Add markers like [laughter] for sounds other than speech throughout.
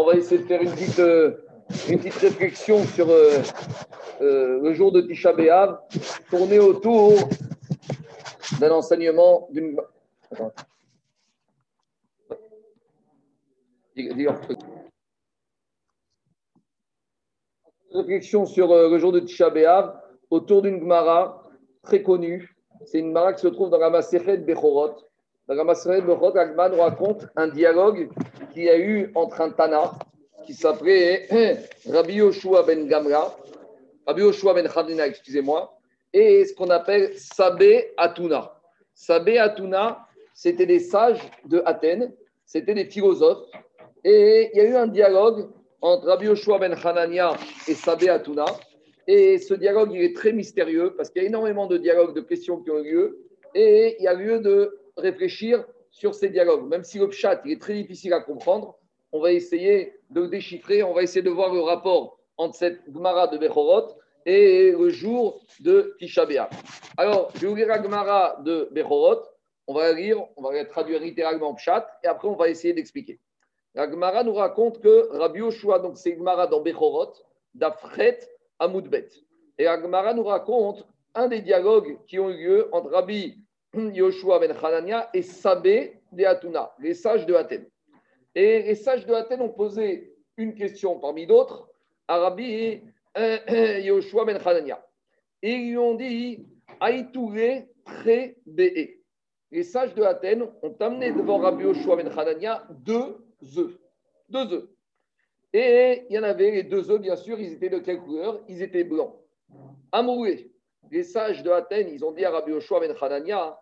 On va essayer de faire une petite, euh, réflexion sur euh, euh, le jour de Tisha B'Av, tourner autour d'un enseignement d'une. Réflexion sur le jour de Tisha B'Av autour d'une Gemara très connue. C'est une Gemara qui se trouve dans la Masechet Bechorot. La Gemara nous raconte un dialogue qu'il y a eu entre un Tana qui s'appelait Rabbi Yoshua ben Gamra, Rabbi Yoshua ben Khadina, excusez-moi, et ce qu'on appelle Sabé Atuna. Sabé Atuna, c'était des sages de Athènes, c'était des philosophes, et il y a eu un dialogue entre Rabbi Yoshua ben Hanania et Sabé Atuna, et ce dialogue, il est très mystérieux parce qu'il y a énormément de dialogues, de questions qui ont eu lieu, et il y a lieu de réfléchir sur ces dialogues. Même si le il est très difficile à comprendre, on va essayer de le déchiffrer, on va essayer de voir le rapport entre cette Gemara de Bechorot et le jour de Tisha. Alors, je vais vous lire la Gemara de Bechorot, on va la lire, on va la traduire littéralement en pshat, et après on va essayer d'expliquer. La Gemara nous raconte que Rabbi Yoshua, donc c'est Gemara dans Bechorot, d'Afret à Moudbet. Et la Gemara nous raconte un des dialogues qui ont eu lieu entre Rabbi Yoshua ben Hanania et Sabé de Hatuna, les sages de Athènes. Et les sages de Athènes ont posé une question parmi d'autres à Rabbi euh, Yoshua ben Hanania. Et ils lui ont dit Aïtouré très béé. Les sages de Athènes ont amené devant Rabbi Yoshua ben Hanania deux œufs. Deux œufs. Et il y en avait les deux œufs, bien sûr, ils étaient de quelle couleur? Ils étaient blancs. Amoué. Les sages de Athènes, ils ont dit à Rabbi Yoshua ben Hanania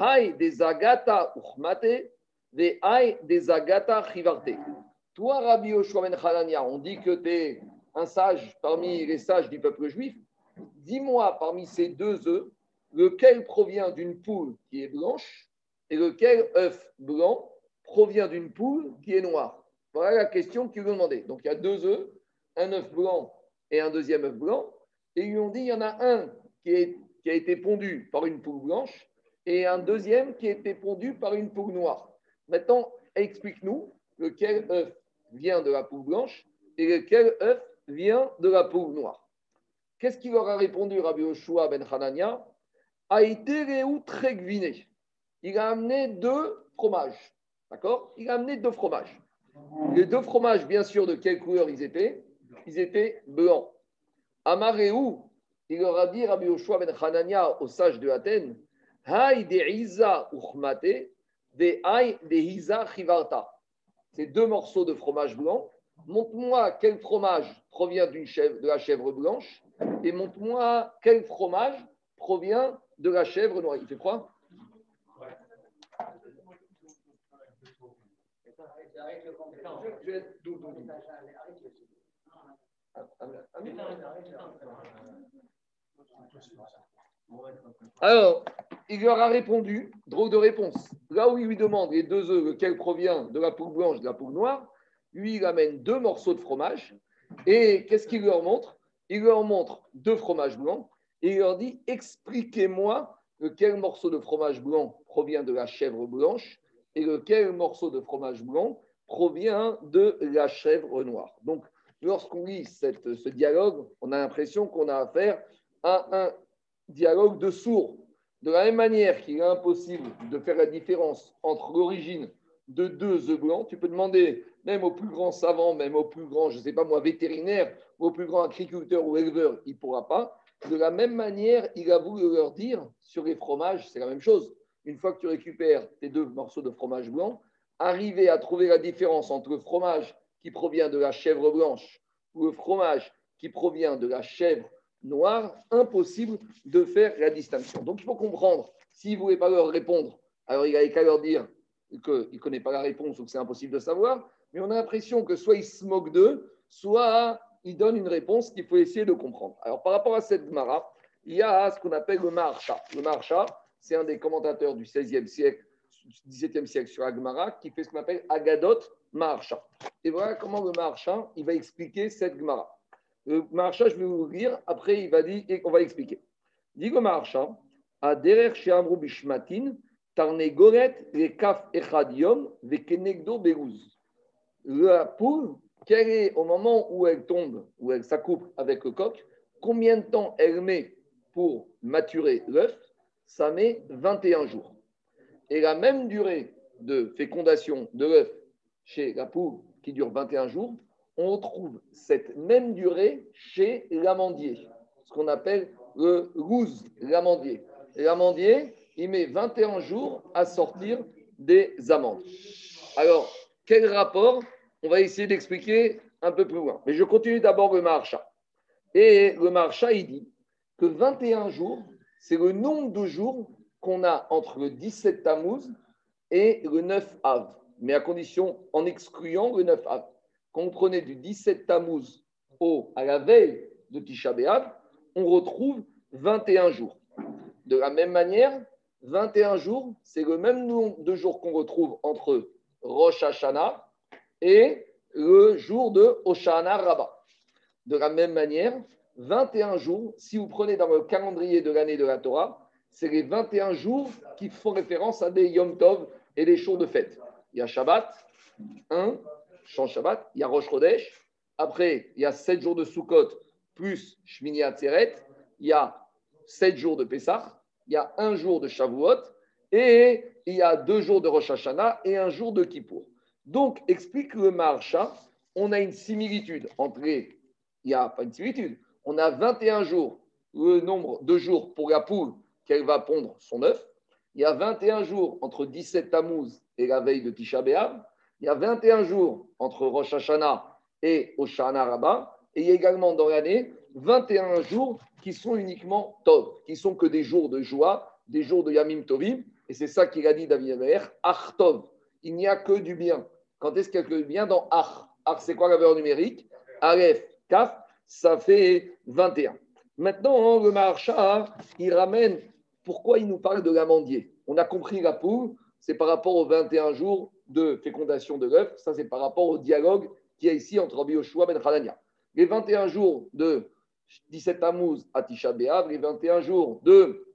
Hay des agata uchmate, des hay des agata chivarte. Toi, Rabbi Yoshua ben Hanania, on dit que tu es un sage parmi les sages du peuple juif. Dis-moi parmi ces deux œufs, lequel provient d'une poule qui est blanche et lequel œuf blanc provient d'une poule qui est noire? Voilà la question qu'ils lui ont demandé. Donc il y a deux œufs, un œuf blanc et un deuxième œuf blanc. Et ils lui ont dit il y en a un qui, a été pondu par une poule blanche et un deuxième qui a été pondu par une poule noire. Maintenant, explique-nous lequel œuf vient de la poule blanche et lequel œuf vient de la poule noire. Qu'est-ce qu'il leur a répondu Rabbi Yoshua ben Hanania? Aïtereu tregviné. Il a amené deux fromages. D'accord? Il a amené deux fromages. Les deux fromages, bien sûr, de quelle couleur ils étaient? Ils étaient blancs. Amareu, il leur a dit, Rabbi Yoshua ben Hanania, aux sages de Athènes, Hay de Isa uchmate, de Hay de Isa chivarta. Ces deux morceaux de fromage blanc. Montre-moi quel fromage provient chèvre, de la chèvre blanche et montre-moi quel fromage provient de la chèvre noire. Il fait froid? Alors, il leur a répondu, drôle de réponse. Là où il lui demande les deux œufs, lequel provient de la poule blanche, de la poule noire, lui, il amène deux morceaux de fromage. Et qu'est-ce qu'il leur montre? Il leur montre deux fromages blancs et il leur dit expliquez-moi lequel morceau de fromage blanc provient de la chèvre blanche et lequel morceau de fromage blanc provient de la chèvre noire. Donc, lorsqu'on lit ce dialogue, on a l'impression qu'on a affaire à un dialogue de sourds. De la même manière qu'il est impossible de faire la différence entre l'origine de deux œufs blancs, tu peux demander même au plus grand savant, même au plus grand, je ne sais pas moi, vétérinaire, ou au plus grand agriculteur ou éleveur, il ne pourra pas. De la même manière, il a voulu leur dire sur les fromages, c'est la même chose. Une fois que tu récupères tes deux morceaux de fromage blanc, arriver à trouver la différence entre le fromage qui provient de la chèvre blanche ou le fromage qui provient de la chèvre noire, impossible de faire la distinction. Donc il faut comprendre, s'il ne voulait pas leur répondre, alors il n'avait qu'à leur dire qu'il ne connaît pas la réponse ou que c'est impossible de savoir, mais on a l'impression que soit il se moque d'eux, soit il donne une réponse qu'il faut essayer de comprendre. Alors par rapport à cette Gemara, il y a ce qu'on appelle le Maharsha. Le Maharsha, c'est un des commentateurs du 16e siècle, 17e siècle sur la Gemara, qui fait ce qu'on appelle Agadot Maharsha. Et voilà comment le Maharsha, il va expliquer cette Gemara. Le Maharsha, je vais vous le lire, après il va dire, et on va expliquer. Le Maharsha, à derer she'amru bishmatin, tarnegoret le kaf echad yom, vekenegdo berouz. La poule quel est, au moment où elle tombe, où elle s'accouple avec le coq, combien de temps elle met pour maturer l'œuf? Ça met 21 jours. Et la même durée de fécondation de l'œuf chez la poule qui dure 21 jours, on retrouve cette même durée chez l'amandier, ce qu'on appelle le rose, l'amandier. L'amandier, il met 21 jours à sortir des amandes. Alors, quel rapport? On va essayer d'expliquer un peu plus loin. Mais je continue d'abord le marcha. Et le marcha, il dit que 21 jours, c'est le nombre de jours qu'on a entre le 17 Tammuz et le 9 Av, mais à condition, en excluant le 9 Av comprenait du 17 Tammuz au, à la veille de Tisha B'Av, on retrouve 21 jours. De la même manière, 21 jours, c'est le même nombre de jours qu'on retrouve entre Rosh Hashanah et le jour de Hoshana Rabbah. De la même manière, 21 jours, si vous prenez dans le calendrier de l'année de la Torah, c'est les 21 jours qui font référence à des Yom Tov et des jours de fête. Il y a Shabbat, 1, change Shabbat, il y a Rosh Chodesh, après, il y a 7 jours de Sukkot plus Shmini Atzeret, il y a 7 jours de Pessah, il y a un jour de Shavuot, et il y a deux jours de Rosh Hashanah et un jour de Kippour. Donc, explique le Maharsha, on a une similitude entre les... Il n'y a pas une similitude. On a 21 jours, le nombre de jours pour la poule qu'elle va pondre son œuf. Il y a 21 jours entre 17 Tammuz et la veille de Tisha B'Av. Il y a 21 jours entre Rosh Hashanah et Oshana Rabbah. Et il y a également dans l'année 21 jours qui sont uniquement Tov, qui sont que des jours de joie, des jours de Yamim Tovim. Et c'est ça qu'il a dit David Amer, Ach Tov. Il n'y a que du bien. Quand est-ce qu'il y a que du bien Dans Ach. Ach, c'est quoi la valeur numérique? Aleph, Kaf, ça fait 21. Maintenant, le Maharsha, il ramène pourquoi il nous parle de l'amandier? On a compris la poule, c'est par rapport aux 21 jours de fécondation de l'œuf. Ça, c'est par rapport au dialogue qui est ici entre Rabbi Yoshua ben Hanania. Les 21 jours de 17 Tammuz à Tisha B'Av, les 21 jours de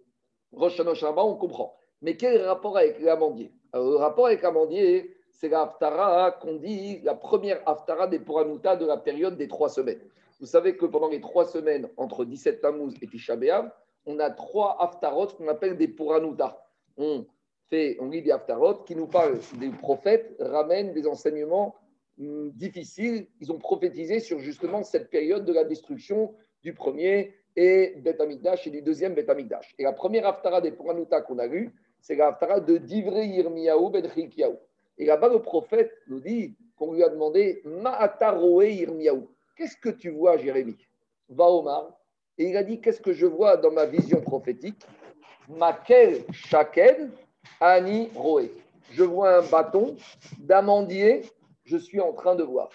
Rosh on comprend. Mais quel rapport avec l'amandier? Le rapport avec l'amandier, c'est la qu'on dit, la première haftara des Puranuta de la période des trois semaines. Vous savez que pendant les trois semaines entre 17 Tammuz et Tisha B'Av, on a trois haftarot qu'on appelle des Puranuta. On, fait, on lit des haftarot qui nous parlent des prophètes, ramènent des enseignements hum, difficiles. Ils ont prophétisé sur justement cette période de la destruction du premier et Beth et du deuxième Beth Et la première Haftara des Puranuta qu'on a lu, c'est la Haftara de Divrei Yirmiyahu Ben Et là-bas, le prophète nous dit qu'on lui a demandé Ma'ataroe Yirmiyahu. Qu'est-ce que tu vois, Jérémie? Va Omar. Et il a dit Qu'est-ce que je vois dans ma vision prophétique? Makel Shaken Ani Roé. Je vois un bâton d'amandier, je suis en train de voir.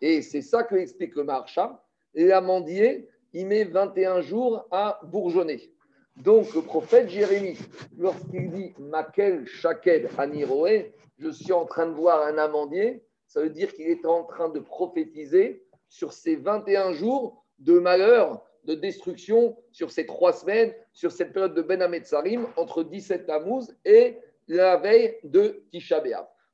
Et c'est ça que explique le Maharsha. L'amandier, il met 21 jours à bourgeonner. Donc, le prophète Jérémie, lorsqu'il dit Makel Shaked Aniroé, je suis en train de voir un amandier, ça veut dire qu'il est en train de prophétiser sur ces 21 jours de malheur, de destruction, sur ces trois semaines, sur cette période de Ben Sarim, entre 17 Tammuz et la veille de Tisha.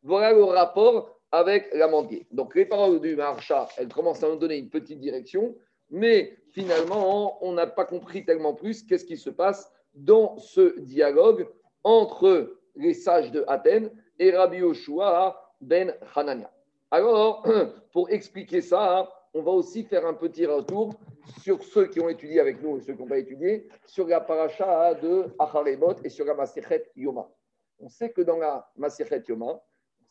Voilà le rapport avec l'amandier. Donc, les paroles du Maharsha, elles commencent à nous donner une petite direction mais finalement, on n'a pas compris tellement plus qu'est-ce qui se passe dans ce dialogue entre les sages de Athènes et Rabbi Yoshua ben Hanania. Alors, [clears throat] pour expliquer ça, on va aussi faire un petit retour sur ceux qui ont étudié avec nous et ceux qui n'ont pas étudié, sur la paracha de Acharemot et sur la Maserhet Yoma. On sait que dans la Maserhet Yoma,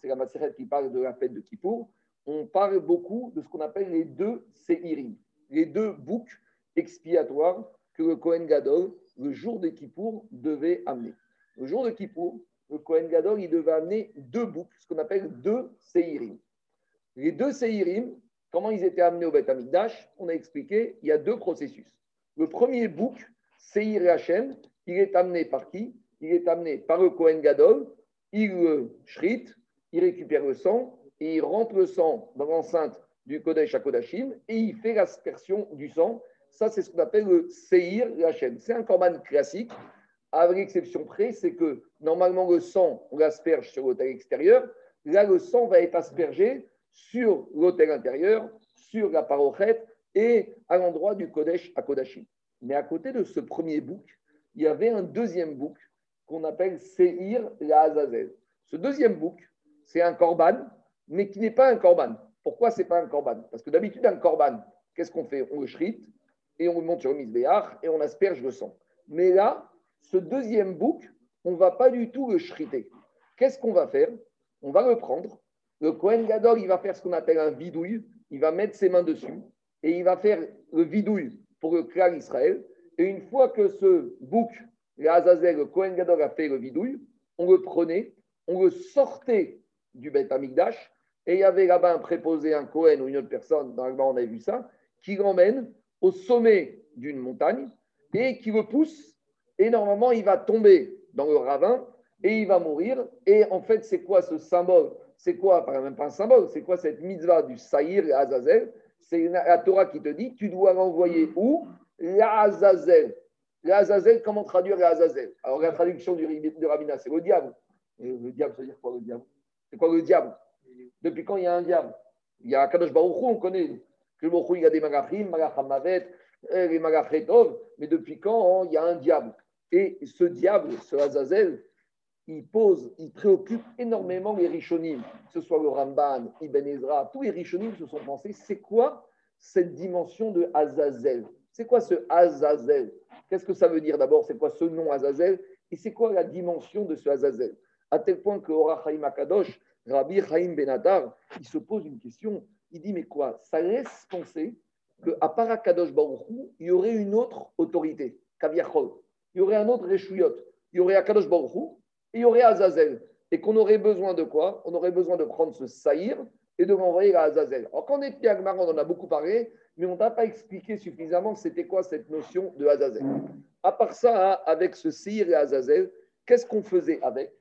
c'est la Maserhet qui parle de la fête de Kippour, on parle beaucoup de ce qu'on appelle les deux Seirim les deux boucs expiatoires que le Kohen Gadol, le jour de Kippour, devait amener. Le jour de Kippour, le Kohen Gadol, il devait amener deux boucs, ce qu'on appelle deux Seirim. Les deux Seirim, comment ils étaient amenés au Beth Amikdash On a expliqué, il y a deux processus. Le premier bouc, Seir Hachem, il est amené par qui? Il est amené par le Kohen Gadol, il le shrit, il récupère le sang et il rentre le sang dans l'enceinte du Kodesh à Kodashim et il fait l'aspersion du sang. Ça, c'est ce qu'on appelle le Seir Hachem. C'est un korban classique, avec l'exception près, c'est que normalement le sang, on l'asperge sur l'autel extérieur. Là, le sang va être aspergé sur l'hôtel intérieur, sur la parochette et à l'endroit du Kodesh à Kodashim. Mais à côté de ce premier bouc, il y avait un deuxième bouc qu'on appelle Seir la Azazel. Ce deuxième bouc, c'est un korban, mais qui n'est pas un korban. Pourquoi c'est pas un korban? Parce que d'habitude, un korban, qu'est-ce qu'on fait? On le shrite et on le monte sur le misbéach et on asperge le sang. Mais là, ce deuxième bouc, on ne va pas du tout le shriter. Qu'est-ce qu'on va faire? On va le prendre. Le Kohen Gadol, il va faire ce qu'on appelle un vidouille. Il va mettre ses mains dessus et il va faire le vidouille pour le clan Israël. Et une fois que ce bouc, le Kohen Gadol a fait le vidouille, on le prenait, on le sortait du Beth Amikdash et il y avait là-bas un préposé, un Kohen ou une autre personne, dans le on avait vu ça, qui l'emmène au sommet d'une montagne et qui le pousse. Et normalement, il va tomber dans le ravin et il va mourir. Et en fait, c'est quoi ce symbole C'est quoi, même pas un symbole, c'est quoi cette mitzvah du Saïr et Azazel? C'est la Torah qui te dit tu dois l'envoyer où? L'Azazel. L'Azazel, comment traduire l'Azazel? Alors, la traduction du, de c'est le diable. Le diable, ça veut dire quoi le diable? C'est quoi le diable? Depuis quand il y a un diable? Il y a Kadosh Baruch on connaît. Baruch il y a des magachim, magachamavet, les magachetov. Mais depuis quand il y a un diable? Et ce diable, ce Azazel, il pose, il préoccupe énormément les Rishonim, que ce soit le Ramban, Ibn Ezra, tous les Rishonim se sont pensés, c'est quoi cette dimension de Azazel? C'est quoi ce Azazel? Qu'est-ce que ça veut dire d'abord? C'est quoi ce nom Azazel? Et c'est quoi la dimension de ce Azazel? À tel point que Ora Chaim Akadosh, Rabbi Chaim Benatar, il se pose une question, il dit mais quoi? Ça laisse penser qu'à part Akadosh Baruch il y aurait une autre autorité, Kaviachol. Il y aurait un autre Reshuyot. Il y aurait Akadosh Baruch il y aurait Azazel. Et qu'on aurait besoin de quoi? On aurait besoin de prendre ce saïr et de l'envoyer à Azazel. Alors, quand on était à Gmar, on en a beaucoup parlé, mais on n'a pas expliqué suffisamment c'était quoi cette notion de Azazel. À part ça, avec ce saïr et Azazel, qu'est-ce qu'on faisait avec?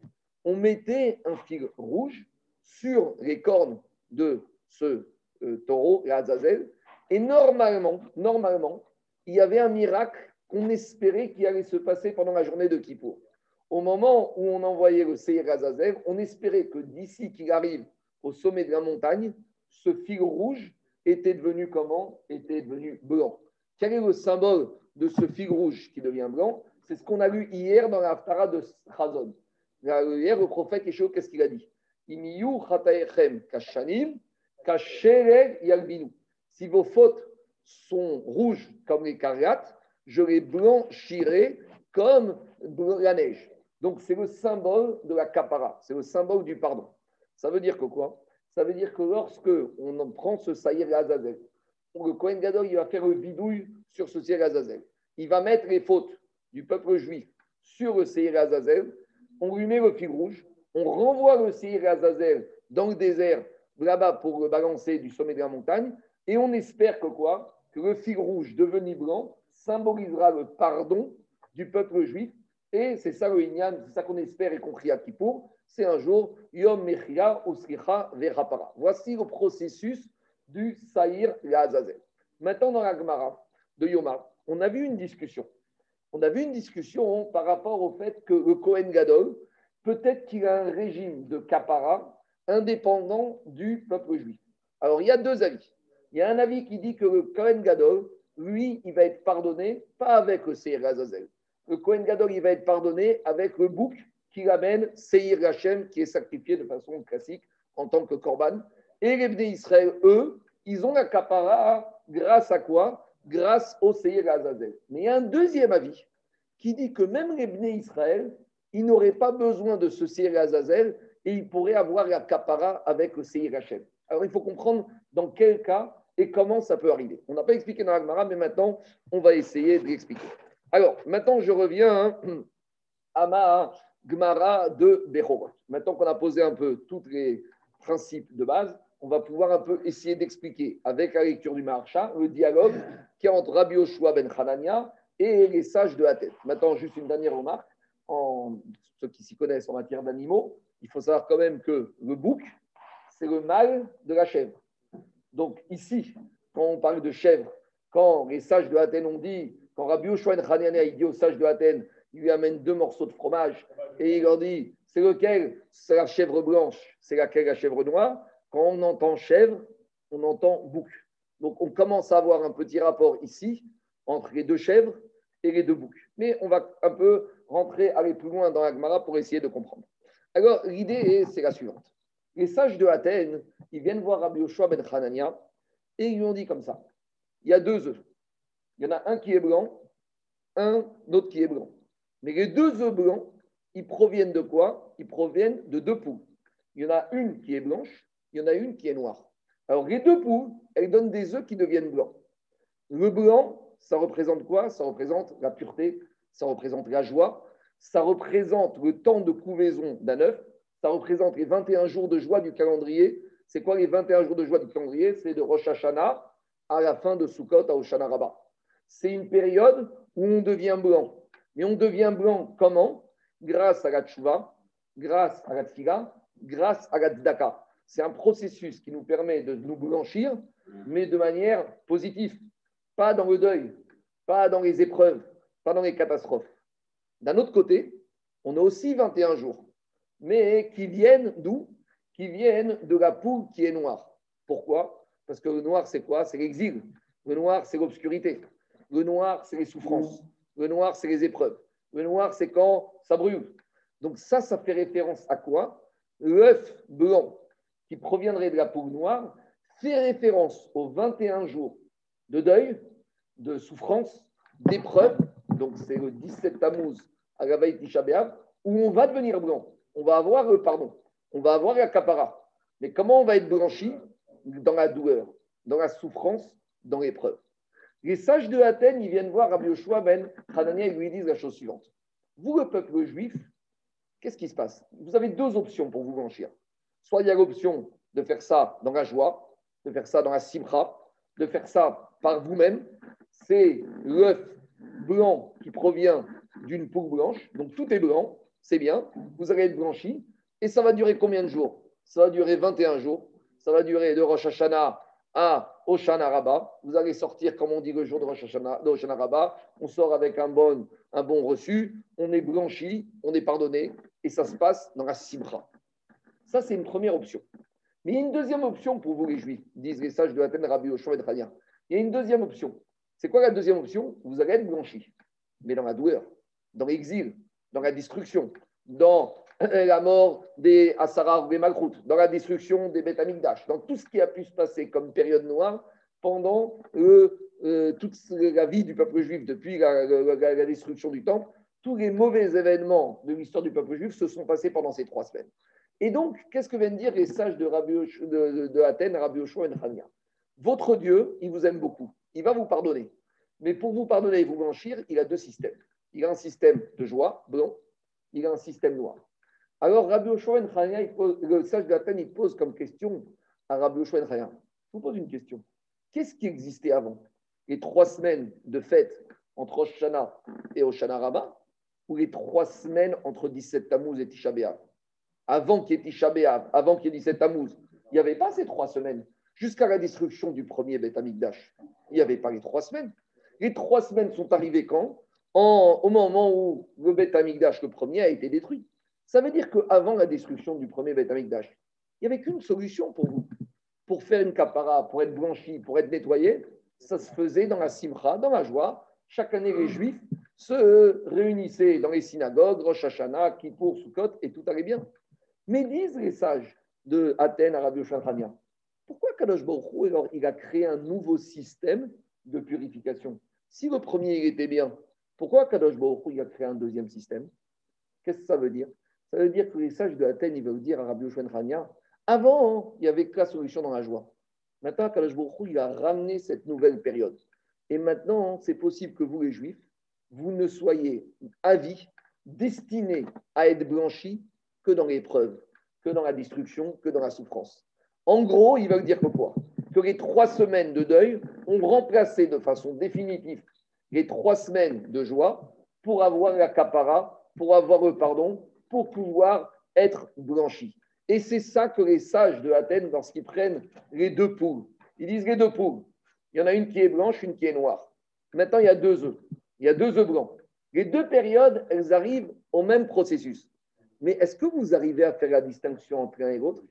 On mettait un fil rouge sur les cornes de ce euh, taureau, et Azazel, et normalement, normalement, il y avait un miracle qu'on espérait qui allait se passer pendant la journée de Kippour au moment où on envoyait le Seir Azazel, on espérait que d'ici qu'il arrive au sommet de la montagne, ce fil rouge était devenu comment? Était devenu blanc. Quel est le symbole de ce fil rouge qui devient blanc? C'est ce qu'on a lu hier dans la de Chazon. Hier, le prophète Yeshua, qu'est-ce qu'il a dit? Si vos fautes sont rouges comme les cariates, je les blanchirai comme la neige. Donc, c'est le symbole de la capara, c'est le symbole du pardon. Ça veut dire que quoi? Ça veut dire que lorsque on prend ce saïr Azazel, le Kohen Gadol, va faire le bidouille sur ce saïr Azazel. Il va mettre les fautes du peuple juif sur le saïr Azazel. On lui met le fil rouge. On renvoie le saïr Azazel dans le désert, là-bas, pour le balancer du sommet de la montagne. Et on espère que quoi? Que le fil rouge devenu blanc symbolisera le pardon du peuple juif et c'est ça le Inyan, c'est ça qu'on espère et qu'on prie à Kippour. C'est un jour Yom Mechia Usricha Verapara. Voici le processus du Saïr Azazel. Maintenant, dans la Gemara de Yoma, on a vu une discussion. On a vu une discussion par rapport au fait que le Kohen Gadol, peut-être qu'il a un régime de Kapara indépendant du peuple juif. Alors, il y a deux avis. Il y a un avis qui dit que le Kohen Gadol, lui, il va être pardonné, pas avec le Seir Azazel le Kohen Gadol, il va être pardonné avec le bouc qui l'amène, Seir Hachem, qui est sacrifié de façon classique en tant que korban. Et les Bnei Israël, eux, ils ont la capara grâce à quoi? Grâce au Seir Azazel. Mais il y a un deuxième avis qui dit que même les Bnei Israël, ils n'auraient pas besoin de ce Seir Azazel et ils pourraient avoir la capara avec le Seir Hachem. Alors il faut comprendre dans quel cas et comment ça peut arriver. On n'a pas expliqué dans l'Agmara, mais maintenant, on va essayer de l'expliquer. Alors, maintenant, je reviens hein, à ma Gemara de Bechorot. Maintenant qu'on a posé un peu tous les principes de base, on va pouvoir un peu essayer d'expliquer avec la lecture du Maharsha le dialogue qui est entre Rabbi Yoshua ben Hanania et les sages de la. Maintenant, juste une dernière remarque. En, ceux qui s'y connaissent en matière d'animaux, il faut savoir quand même que le bouc, c'est le mâle de la chèvre. Donc ici, quand on parle de chèvre, quand les sages de Athènes ont dit quand Rabbi Yoshua il dit aux sages de Athènes, il lui amène deux morceaux de fromage et il leur dit c'est lequel? C'est la chèvre blanche, c'est laquelle la chèvre noire? Quand on entend chèvre, on entend bouc. Donc on commence à avoir un petit rapport ici entre les deux chèvres et les deux boucs. Mais on va un peu rentrer, aller plus loin dans l'Agmara pour essayer de comprendre. Alors l'idée, c'est la suivante. Les sages de Athènes, ils viennent voir Rabbi Yoshua ben Hanania et ils lui ont dit comme ça. Il y a deux œufs. Il y en a un qui est blanc, un autre qui est blanc. Mais les deux œufs blancs, ils proviennent de quoi? Ils proviennent de deux poules. Il y en a une qui est blanche, il y en a une qui est noire. Alors les deux poules, elles donnent des œufs qui deviennent blancs. Le blanc, ça représente quoi? Ça représente la pureté, ça représente la joie, ça représente le temps de couvaison d'un œuf, ça représente les 21 jours de joie du calendrier. C'est quoi les 21 jours de joie du calendrier? C'est de Rosh Hashanah à la fin de Sukkot à Oshana Rabbah. C'est une période où on devient blanc. Mais on devient blanc comment? Grâce à la tchouva, grâce à la grâce à la. C'est un processus qui nous permet de nous blanchir, mais de manière positive. Pas dans le deuil, pas dans les épreuves, pas dans les catastrophes. D'un autre côté, on a aussi 21 jours, mais qui viennent d'où? Qui viennent de la poule qui est noire. Pourquoi? Parce que le noir, c'est quoi? C'est l'exil. Le noir, c'est l'obscurité. Le noir, c'est les souffrances. Le noir, c'est les épreuves. Le noir, c'est quand ça brûle. Donc ça, ça fait référence à quoi? L'œuf blanc qui proviendrait de la poule noire fait référence aux 21 jours de deuil, de souffrance, d'épreuve. Donc c'est le 17 Tammuz à la veille où on va devenir blanc. On va avoir le pardon. On va avoir la capara. Mais comment on va être blanchi? Dans la douleur, dans la souffrance, dans l'épreuve. Les sages de Athènes, ils viennent voir Rabbi Yoshua ben Hanania et lui disent la chose suivante. Vous, le peuple juif, qu'est-ce qui se passe? Vous avez deux options pour vous blanchir. Soit il y a l'option de faire ça dans la joie, de faire ça dans la simra, de faire ça par vous-même. C'est l'œuf blanc qui provient d'une poule blanche. Donc tout est blanc, c'est bien. Vous allez être blanchi. Et ça va durer combien de jours? Ça va durer 21 jours. Ça va durer de Rosh Hashanah à Oshana Rabba. Vous allez sortir, comme on dit le jour de Rosh. On sort avec un bon, un bon reçu. On est blanchi, on est pardonné. Et ça se passe dans la Simra. Ça, c'est une première option. Mais il y a une deuxième option pour vous, les Juifs, disent les sages de Athènes, Rabbi Oshua et Drania. Il y a une deuxième option. C'est quoi la deuxième option? Vous allez être blanchi, mais dans la douleur, dans l'exil, dans la destruction, dans la mort des Assarar ou des dans la destruction des Beth dans tout ce qui a pu se passer comme période noire pendant euh, toute la vie du peuple juif depuis la, destruction du temple. Tous les mauvais événements de l'histoire du peuple juif se sont passés pendant ces trois semaines. Et donc, qu'est-ce que viennent dire les sages de, Rabbi, de, Athènes, Rabbi Oshua et Nechania Votre Dieu, il vous aime beaucoup. Il va vous pardonner. Mais pour vous pardonner et vous blanchir, il a deux systèmes. Il a un système de joie, blanc. Il a un système noir. Alors, Rabbi Nechania, le sage d'Athènes, il pose comme question à Rabbi Oshua Nechania. Je vous pose une question. Qu'est-ce qui existait avant Les trois semaines de fête entre Oshana et Oshana Rabbah ou les trois semaines entre 17 Tammuz et Tisha avant qu'il y ait Tisha avant qu'il y ait 17 Tammuz, il n'y avait pas ces trois semaines. Jusqu'à la destruction du premier Beth Amikdash, il n'y avait pas les trois semaines. Les trois semaines sont arrivées quand? Au moment où le Beth Amikdash, le premier, a été détruit. Ça veut dire qu'avant la destruction du premier Beth Amikdash, il n'y avait qu'une solution pour vous. Pour faire une capara, pour être blanchi, pour être nettoyé, ça se faisait dans la simcha, dans la joie. Chaque année, les Juifs se réunissaient dans les synagogues, Rosh Hashanah, Kippour, Sukkot, et tout allait bien. Mais disent les sages de Athènes, Arabie pourquoi Kadosh Baruch alors, il a créé un nouveau système de purification? Si le premier était bien, pourquoi Kadosh Baruch il a créé un deuxième système? Qu'est-ce que ça veut dire? Ça veut dire que les sages de Athènes, ils veulent dire à Rabbi avant, il n'y avait que la solution dans la joie. Maintenant, Baruch il a ramené cette nouvelle période. Et maintenant, c'est possible que vous, les Juifs, vous ne soyez à vie destinés à être blanchis que dans l'épreuve, que dans la destruction, que dans la souffrance. En gros, il veut dire que quoi? Que les trois semaines de deuil ont remplacé de façon définitive les trois semaines de joie pour avoir la capara, pour avoir le pardon, pour pouvoir être blanchi. Et c'est ça que les sages de Athènes, lorsqu'ils prennent les deux poules, ils disent les deux poules. Il y en a une qui est blanche, une qui est noire. Maintenant, il y a deux œufs. Il y a deux œufs blancs. Les deux périodes, elles arrivent au même processus. Mais est-ce que vous arrivez à faire la distinction entre l'un et l'autre?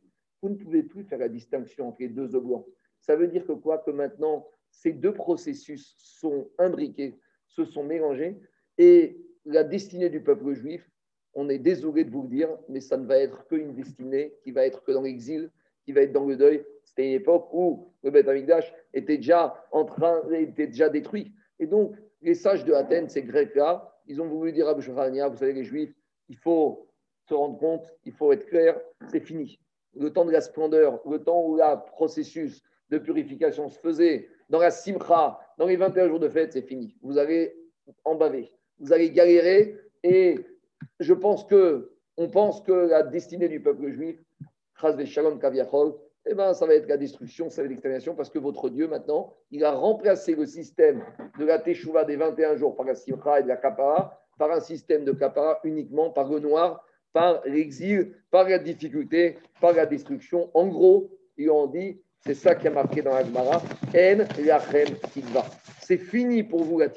Vous ne pouvez plus faire la distinction entre les deux oblongs. Ça veut dire que quoi? Que maintenant, ces deux processus sont imbriqués, se sont mélangés, et la destinée du peuple juif, on est désolé de vous le dire, mais ça ne va être qu'une destinée qui va être que dans l'exil, qui va être dans le deuil. C'était une époque où le Beth Amikdash était déjà en train, était déjà détruit. Et donc, les sages de Athènes, ces Grecs-là, ils ont voulu dire à vous savez, les Juifs, il faut se rendre compte, il faut être clair, c'est fini. Le temps de la splendeur, le temps où le processus de purification se faisait dans la simcha, dans les 21 jours de fête, c'est fini. Vous allez en vous allez galérer et je pense que on pense que la destinée du peuple juif, Shalom Kaviachol, eh ben, ça va être la destruction, ça va être l'extermination, parce que votre Dieu, maintenant, il a remplacé le système de la Teshuvah des 21 jours par la Simcha et de la Kapara par un système de Kapara uniquement par le noir, par l'exil, par la difficulté, par la destruction. En gros, ils ont dit, c'est ça qui a marqué dans la Gemara, En Yachem Tikva. C'est fini pour vous la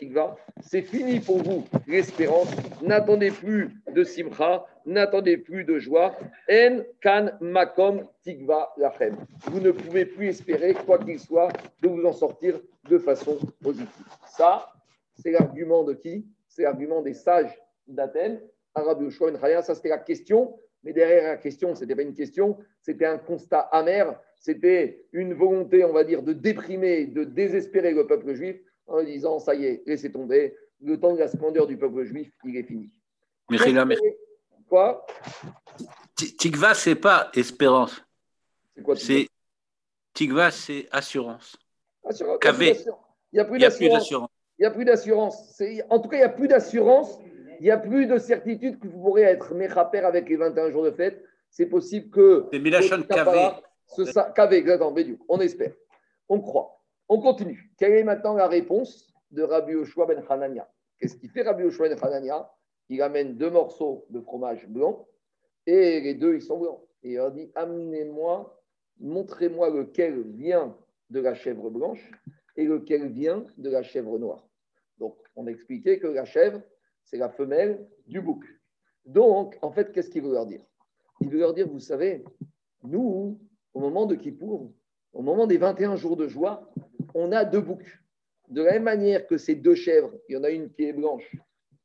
c'est fini pour vous l'espérance. N'attendez plus de Simcha, n'attendez plus de joie. En Kan Makom Tikva Lachem. Vous ne pouvez plus espérer, quoi qu'il soit, de vous en sortir de façon positive. Ça, c'est l'argument de qui? C'est l'argument des sages d'Athènes. Arabe Yoshua Ben ça c'était la question. Mais derrière la question, ce n'était pas une question, c'était un constat amer, c'était une volonté, on va dire, de déprimer, de désespérer le peuple juif en disant ça y est, laissez tomber, le temps de la splendeur du peuple juif, il est fini. Mais Quoi? Tigva, c'est pas espérance. C'est quoi Tigva, c'est assurance. Assurance. Il n'y a plus d'assurance. Il n'y a plus d'assurance. En tout cas, il n'y a plus d'assurance. Il n'y a plus de certitude que vous pourrez être méchaper avec les 21 jours de fête. C'est possible que. C'est Milachon Kavé. Kavé, exactement. On espère. On croit. On continue. Quelle est maintenant la réponse de Rabbi Yoshua ben Hanania? Qu'est-ce qu'il fait Rabbi Yoshua ben Hanania? Il amène deux morceaux de fromage blanc et les deux, ils sont blancs. Et il leur dit Amenez-moi, montrez-moi lequel vient de la chèvre blanche et lequel vient de la chèvre noire. Donc, on expliquait que la chèvre, c'est la femelle du bouc. Donc, en fait, qu'est-ce qu'il veut leur dire? Il veut leur dire Vous savez, nous, au moment de Kippour, au moment des 21 jours de joie, on a deux boucs. De la même manière que ces deux chèvres, il y en a une qui est blanche,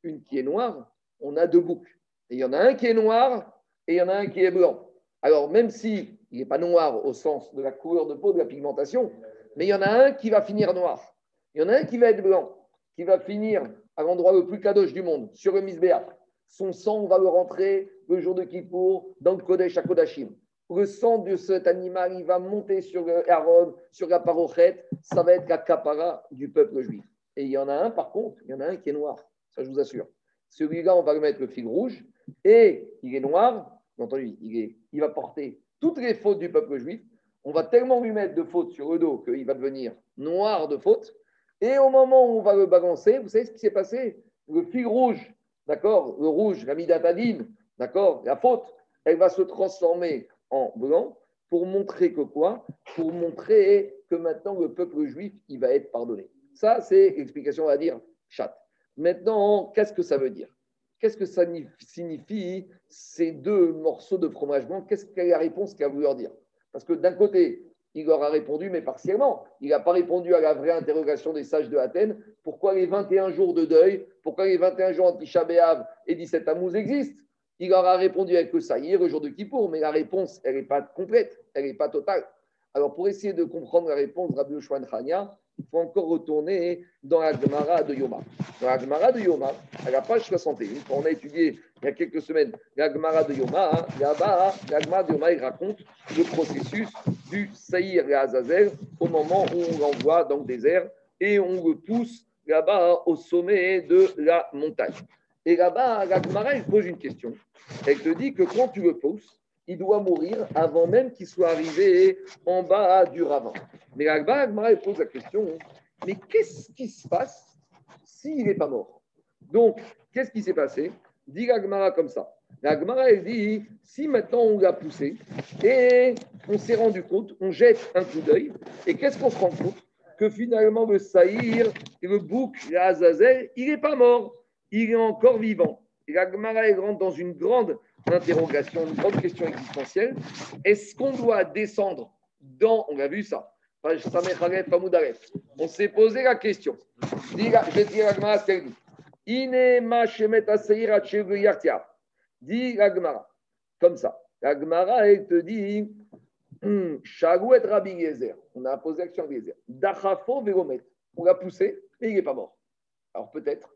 une qui est noire, on a deux boucs. Et il y en a un qui est noir et il y en a un qui est blanc. Alors, même si il n'est pas noir au sens de la couleur de peau, de la pigmentation, mais il y en a un qui va finir noir. Il y en a un qui va être blanc, qui va finir à l'endroit le plus kadosh du monde, sur le misbéa. Son sang va le rentrer le jour de Kippour dans le Kodesh à Kodashim le sang de cet animal, il va monter sur Aaron, sur la parochette, ça va être la capara du peuple juif. Et il y en a un, par contre, il y en a un qui est noir, ça je vous assure. Celui-là, on va le mettre le fil rouge, et il est noir, entendu, il, est, il va porter toutes les fautes du peuple juif. On va tellement lui mettre de fautes sur le dos qu'il va devenir noir de fautes. Et au moment où on va le balancer, vous savez ce qui s'est passé? Le fil rouge, d'accord? Le rouge, la midatadine, d'accord? La faute, elle va se transformer en blanc pour montrer que quoi? Pour montrer que maintenant le peuple juif, il va être pardonné. Ça, c'est l'explication, on va dire, chat. Maintenant, qu'est-ce que ça veut dire? Qu'est-ce que ça signifie ces deux morceaux de fromage blanc? Qu'est-ce la réponse qu'il a voulu leur dire? Parce que d'un côté, il leur a répondu, mais partiellement. Il n'a pas répondu à la vraie interrogation des sages de Athènes. Pourquoi les 21 jours de deuil? Pourquoi les 21 jours anti et 17 Tammuz existent? Il leur a répondu avec le saïr le jour de Kippour, mais la réponse, elle n'est pas complète, elle n'est pas totale. Alors, pour essayer de comprendre la réponse de Rabbi Yoshua il faut encore retourner dans la Gemara de Yoma. Dans la Gemara de Yoma, à la page 61, quand on a étudié il y a quelques semaines la Gemara de Yoma, hein, là-bas, la Gemara de Yoma, il raconte le processus du Saïr et Azazel au moment où on l'envoie dans le désert et on le pousse là-bas au sommet de la montagne. Et là-bas, la Gemara, elle pose une question. Elle te dit que quand tu le pousses, il doit mourir avant même qu'il soit arrivé en bas du ravin. Mais la Gemara, elle pose la question mais qu'est-ce qui se passe s'il n'est pas mort? Donc, qu'est-ce qui s'est passé? Dit la Gemara comme ça. La Gemara, elle dit si maintenant on l'a poussé et on s'est rendu compte, on jette un coup d'œil, et qu'est-ce qu'on se rend compte? Que finalement, le Saïr et le bouc, il n'est pas mort il est encore vivant. Et la Gemara rentre dans une grande interrogation, une grande question existentielle. Est-ce qu'on doit descendre dans, on a vu ça, on s'est posé la question. Je vais dire à ce qu'elle dit. La comme ça. La Gemara, elle te dit Shagouet Rabbi Yezer. On a posé l'action Rabbi Yezer. Dachafo Velomet. On l'a poussé et il n'est pas mort. Alors peut-être.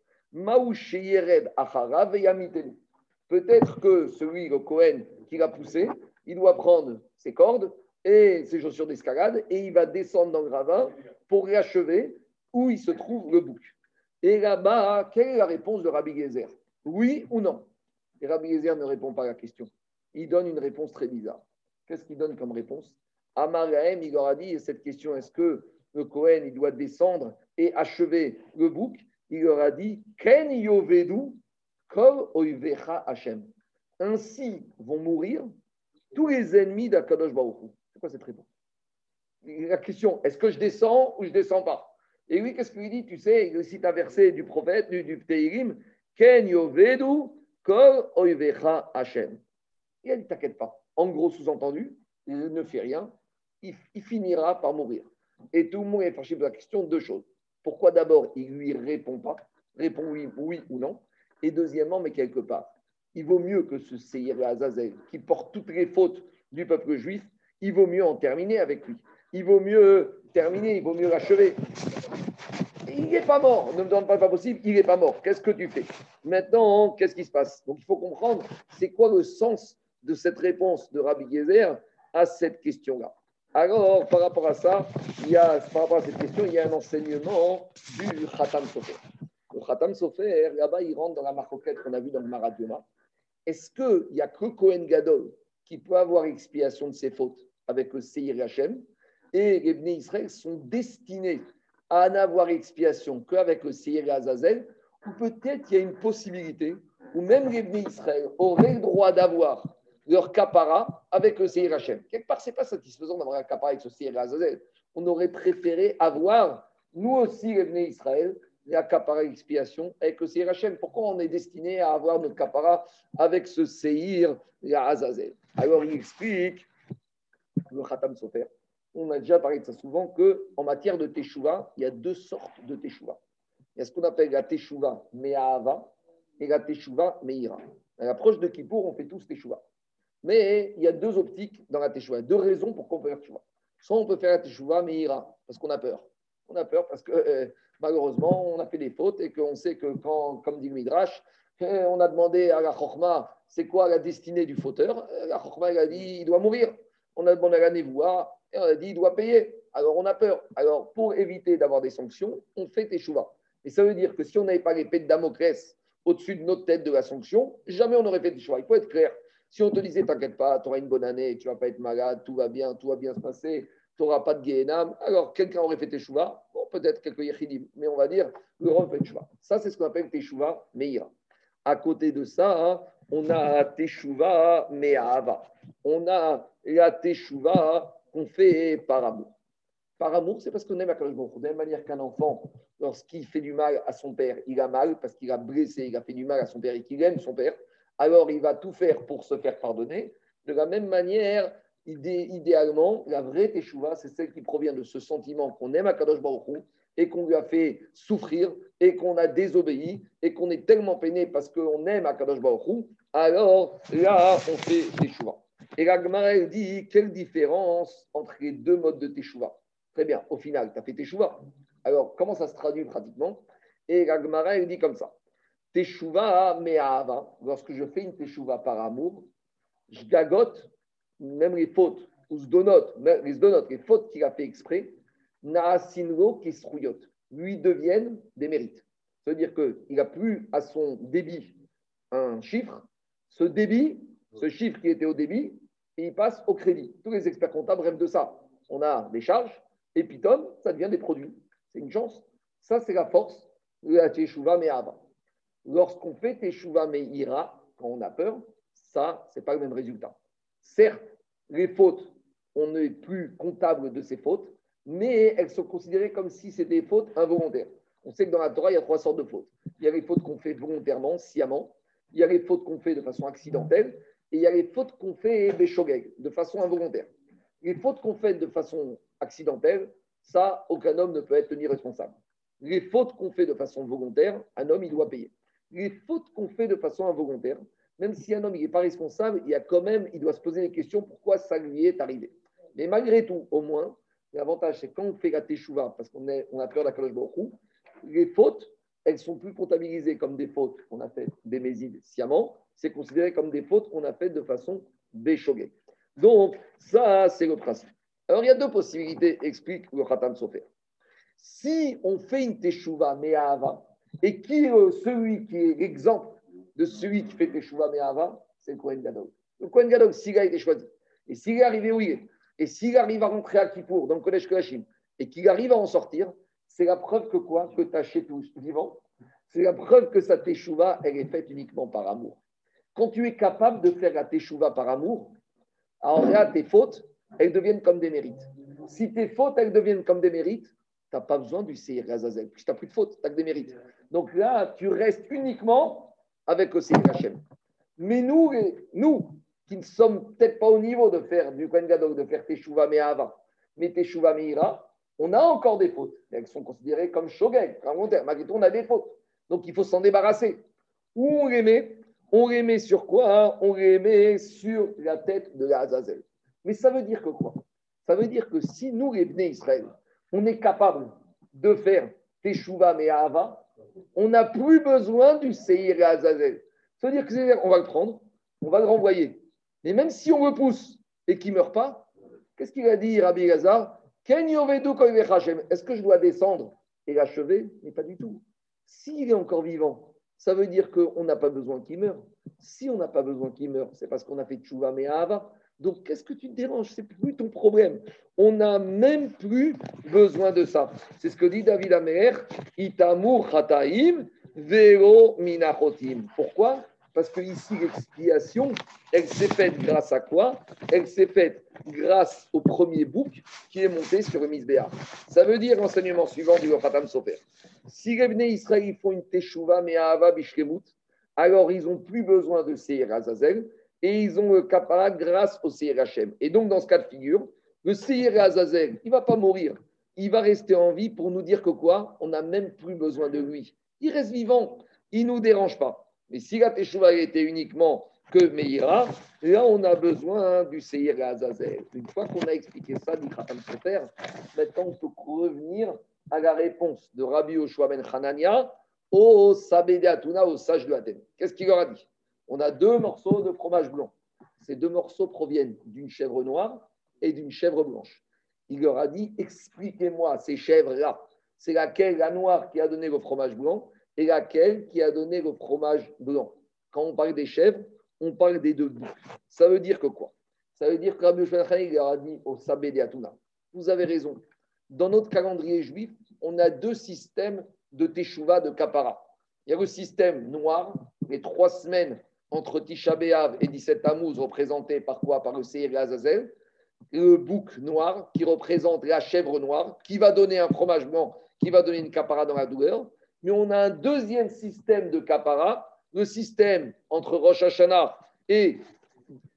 Peut-être que celui, le Cohen, qui l'a poussé, il doit prendre ses cordes et ses chaussures d'escalade et il va descendre dans le ravin pour réachever où il se trouve le bouc. Et là-bas, quelle est la réponse de Rabbi Gezer? Oui ou non? Et Rabbi Gezer ne répond pas à la question. Il donne une réponse très bizarre. Qu'est-ce qu'il donne comme réponse? Amarahem, il leur a dit cette question est-ce que le Cohen il doit descendre et achever le bouc? Il leur a dit Ken yovedu kol Hashem. Ainsi vont mourir tous les ennemis d'Akadosh Baruch c'est quoi cette réponse? La question, est-ce que je descends ou je ne descends pas? Et oui, qu'est-ce qu'il dit? Tu sais, il cite un verset du prophète, du, du Ken yovedu kol oivecha Hashem. Il a dit, t'inquiète pas. En gros, sous-entendu, il ne fait rien, il, finira par mourir. Et tout le monde est fâché pour la question deux choses. Pourquoi d'abord il lui répond pas, répond oui, oui ou non? Et deuxièmement, mais quelque part, il vaut mieux que ce Seir Azazel, qui porte toutes les fautes du peuple juif, il vaut mieux en terminer avec lui. Il vaut mieux terminer, il vaut mieux l'achever. Il n'est pas mort. Ne me demande pas pas possible, il n'est pas mort. Qu'est-ce que tu fais? Maintenant, qu'est-ce qui se passe? Donc il faut comprendre, c'est quoi le sens de cette réponse de Rabbi Gezer à cette question-là? Alors, par rapport à ça, il y a, par rapport à cette question, il y a un enseignement du Khatam Sofer. Le Khatam Sofer, là-bas, il rentre dans la marcoquette qu'on a vue dans le Maradona. Est-ce qu'il n'y a que Cohen Gadol qui peut avoir expiation de ses fautes avec le Seir Hachem et les Bnei Israël sont destinés à n'avoir expiation qu'avec le Seir Azazel ou peut-être il y a une possibilité où même les Bnei Israël auraient le droit d'avoir leur capara avec le Seir Hachem. Quelque part, ce n'est pas satisfaisant d'avoir un capara avec ce Seir Azazel. On aurait préféré avoir, nous aussi, les Israël, la capara expiation avec le Seir Hachem. Pourquoi on est destiné à avoir notre capara avec ce Seir Azazel? Alors, il explique, le Khatam Sofer, on a déjà parlé de ça souvent, qu'en matière de Teshuvah, il y a deux sortes de Teshuvah. Il y a ce qu'on appelle la Teshuvah Me'ahava et la Teshuvah Me'ira. À l'approche de Kippour, on fait tous Teshuvah. Mais il y a deux optiques dans la Teshuvah, deux raisons pour qu'on peut faire Teshuvah. Soit on peut faire la Teshuvah, mais ira, parce qu'on a peur. On a peur parce que euh, malheureusement, on a fait des fautes et qu'on sait que quand, comme dit le Midrash, euh, on a demandé à la Chorma, c'est quoi la destinée du fauteur euh, La Chorma, a dit, il doit mourir. On a demandé à la et on a dit, il doit payer. Alors on a peur. Alors pour éviter d'avoir des sanctions, on fait Teshuvah. Et ça veut dire que si on n'avait pas l'épée de Damoclès au-dessus de notre tête de la sanction, jamais on n'aurait fait Teshuvah. Il faut être clair. Si on te disait, t'inquiète pas, tu auras une bonne année, tu ne vas pas être malade, tout va bien, tout va bien se passer, tu n'auras pas de guénam, alors quelqu'un aurait fait teshuva, bon, peut-être quelques yechidim, mais on va dire, le rond fait teshuva. Ça, c'est ce qu'on appelle teshuva meira. À côté de ça, on a teshuva me'ava. On a la teshuva qu'on fait par amour. Par amour, c'est parce qu'on aime la De la même manière qu'un enfant, lorsqu'il fait du mal à son père, il a mal parce qu'il a blessé, il a fait du mal à son père et qu'il aime son père alors il va tout faire pour se faire pardonner. De la même manière, idéalement, la vraie teshuva, c'est celle qui provient de ce sentiment qu'on aime à Kadosh Baruch et qu'on lui a fait souffrir et qu'on a désobéi et qu'on est tellement peiné parce qu'on aime à Kadosh Baruch alors là, on fait teshuva. Et la Gemara, dit, quelle différence entre les deux modes de teshuva? Très bien, au final, tu as fait teshuva. Alors, comment ça se traduit pratiquement? Et la Gemara, dit comme ça. Teshuva me'ava, lorsque je fais une teshuva par amour, je gagote même les fautes, ou zdonote, les les fautes qu'il a fait exprès, na'asinro kisruyot, lui deviennent des mérites. Ça veut dire qu'il n'a plus à son débit un chiffre, ce débit, ce chiffre qui était au débit, il passe au crédit. Tous les experts comptables rêvent de ça. On a des charges, et puis ça devient des produits. C'est une chance. Ça, c'est la force de la teshuva me'ava. Lorsqu'on fait Teshuva Meira, quand on a peur, ça, ce n'est pas le même résultat. Certes, les fautes, on n'est plus comptable de ces fautes, mais elles sont considérées comme si c'était des fautes involontaires. On sait que dans la Torah, il y a trois sortes de fautes. Il y a les fautes qu'on fait volontairement, sciemment. Il y a les fautes qu'on fait de façon accidentelle. et il y a les fautes qu'on fait de façon involontaire. Les fautes qu'on fait de façon accidentelle, ça, aucun homme ne peut être tenu responsable. Les fautes qu'on fait de façon volontaire, un homme, il doit payer. Les fautes qu'on fait de façon involontaire, même si un homme n'est pas responsable, il y a quand même, il doit se poser des questions pourquoi ça lui est arrivé. Mais malgré tout, au moins, l'avantage, c'est quand on fait la teshuva, parce qu'on on a peur d'Akadosh Baruch les fautes, elles sont plus comptabilisées comme des fautes qu'on a faites des mésides sciemment, c'est considéré comme des fautes qu'on a faites de façon béchoguée. Donc, ça, c'est le principe. Alors, il y a deux possibilités, explique le Khatam Sofer. Si on fait une teshuva me'ahava, et qui est celui qui est l'exemple de celui qui fait teshuva me'ahava, c'est le Kohen Gadol. Le Kohen Gadol, s'il a été choisi, et s'il est arrivé où il est, et s'il arrive à rentrer à Kippour, dans le Kodesh Kodashim, et qu'il arrive à en sortir, c'est la preuve que quoi? Que tu as tout vivant. C'est la preuve que sa teshuva, elle est faite uniquement par amour. Quand tu es capable de faire la teshuva par amour, alors là, tes fautes, elles deviennent comme des mérites. Si tes fautes, elles deviennent comme des mérites, tu n'as pas besoin du Seir Azazel. Tu n'as plus de fautes, tu n'as que des mérites. Donc là, tu restes uniquement avec Seir Hachem. Mais nous, nous, qui ne sommes peut-être pas au niveau de faire du Kohen Gadol, de faire Teshuva Me'ava, mais Teshuva Me'ira, on a encore des fautes. Elles sont considérées comme shogeg, Malgré tout, on a des fautes. Donc il faut s'en débarrasser. Où on les met? On les met sur quoi On les met sur la tête de la Azazel. Mais ça veut dire que quoi? Ça veut dire que si nous, les Bnei Israël, on est capable de faire Teshuva Me'ava, on n'a plus besoin du Seir et Azazel. Ça veut dire que on va le prendre, on va le renvoyer. Mais même si on le pousse et qu'il ne meurt pas, qu'est-ce qu'il va dire Rabbi Gazar Est-ce que je dois descendre et l'achever? Mais pas du tout. S'il est encore vivant, ça veut dire qu'on n'a pas besoin qu'il meure. Si on n'a pas besoin qu'il meure, c'est parce qu'on a fait Tchouva Me'ava. Donc, qu'est-ce que tu te déranges? C'est plus ton problème. On n'a même plus besoin de ça. C'est ce que dit David Amer Itamur Chataim Vero Minachotim. Pourquoi? Parce que ici, l'expiation, elle s'est faite grâce à quoi? Elle s'est faite grâce au premier bouc qui est monté sur le. Ça veut dire, l'enseignement suivant du Khatam Sofer. Si les Israël font une teshuva me'ahava bishkemut, alors ils n'ont plus besoin de Seir Azazel et ils ont le kapara grâce au Seir Hachem. Et donc, dans ce cas de figure, le Seir Azazel, il ne va pas mourir. Il va rester en vie pour nous dire que quoi? On n'a même plus besoin de lui. Il reste vivant. Il ne nous dérange pas. Mais si la Teshuvah était uniquement que Meira, là, on a besoin du Seir Azazel. Une fois qu'on a expliqué ça, dit Khatam Sofer, maintenant on peut revenir à la réponse de Rabbi Oshua ben Hanania au Sabédé Atuna, au sage de Athènes. Qu'est-ce qu'il leur a dit? On a deux morceaux de fromage blanc. Ces deux morceaux proviennent d'une chèvre noire et d'une chèvre blanche. Il leur a dit expliquez-moi ces chèvres-là. C'est laquelle, la noire, qui a donné le fromage blanc et laquelle qui a donné le fromage blanc? Quand on parle des chèvres, on parle des deux. Ça veut dire que quoi? Ça veut dire que Rabbi il a dit au Sabé de Atuna, vous avez raison. Dans notre calendrier juif, on a deux systèmes de Teshuvah, de Kapara. Il y a le système noir, les trois semaines entre Tisha B'Av et 17 Tammuz, représentés par quoi? Par le Seir et Azazel. Le bouc noir, qui représente la chèvre noire, qui va donner un fromage blanc, qui va donner une Kapara dans la douleur mais on a un deuxième système de kapara, le système entre Rosh Hashanah et,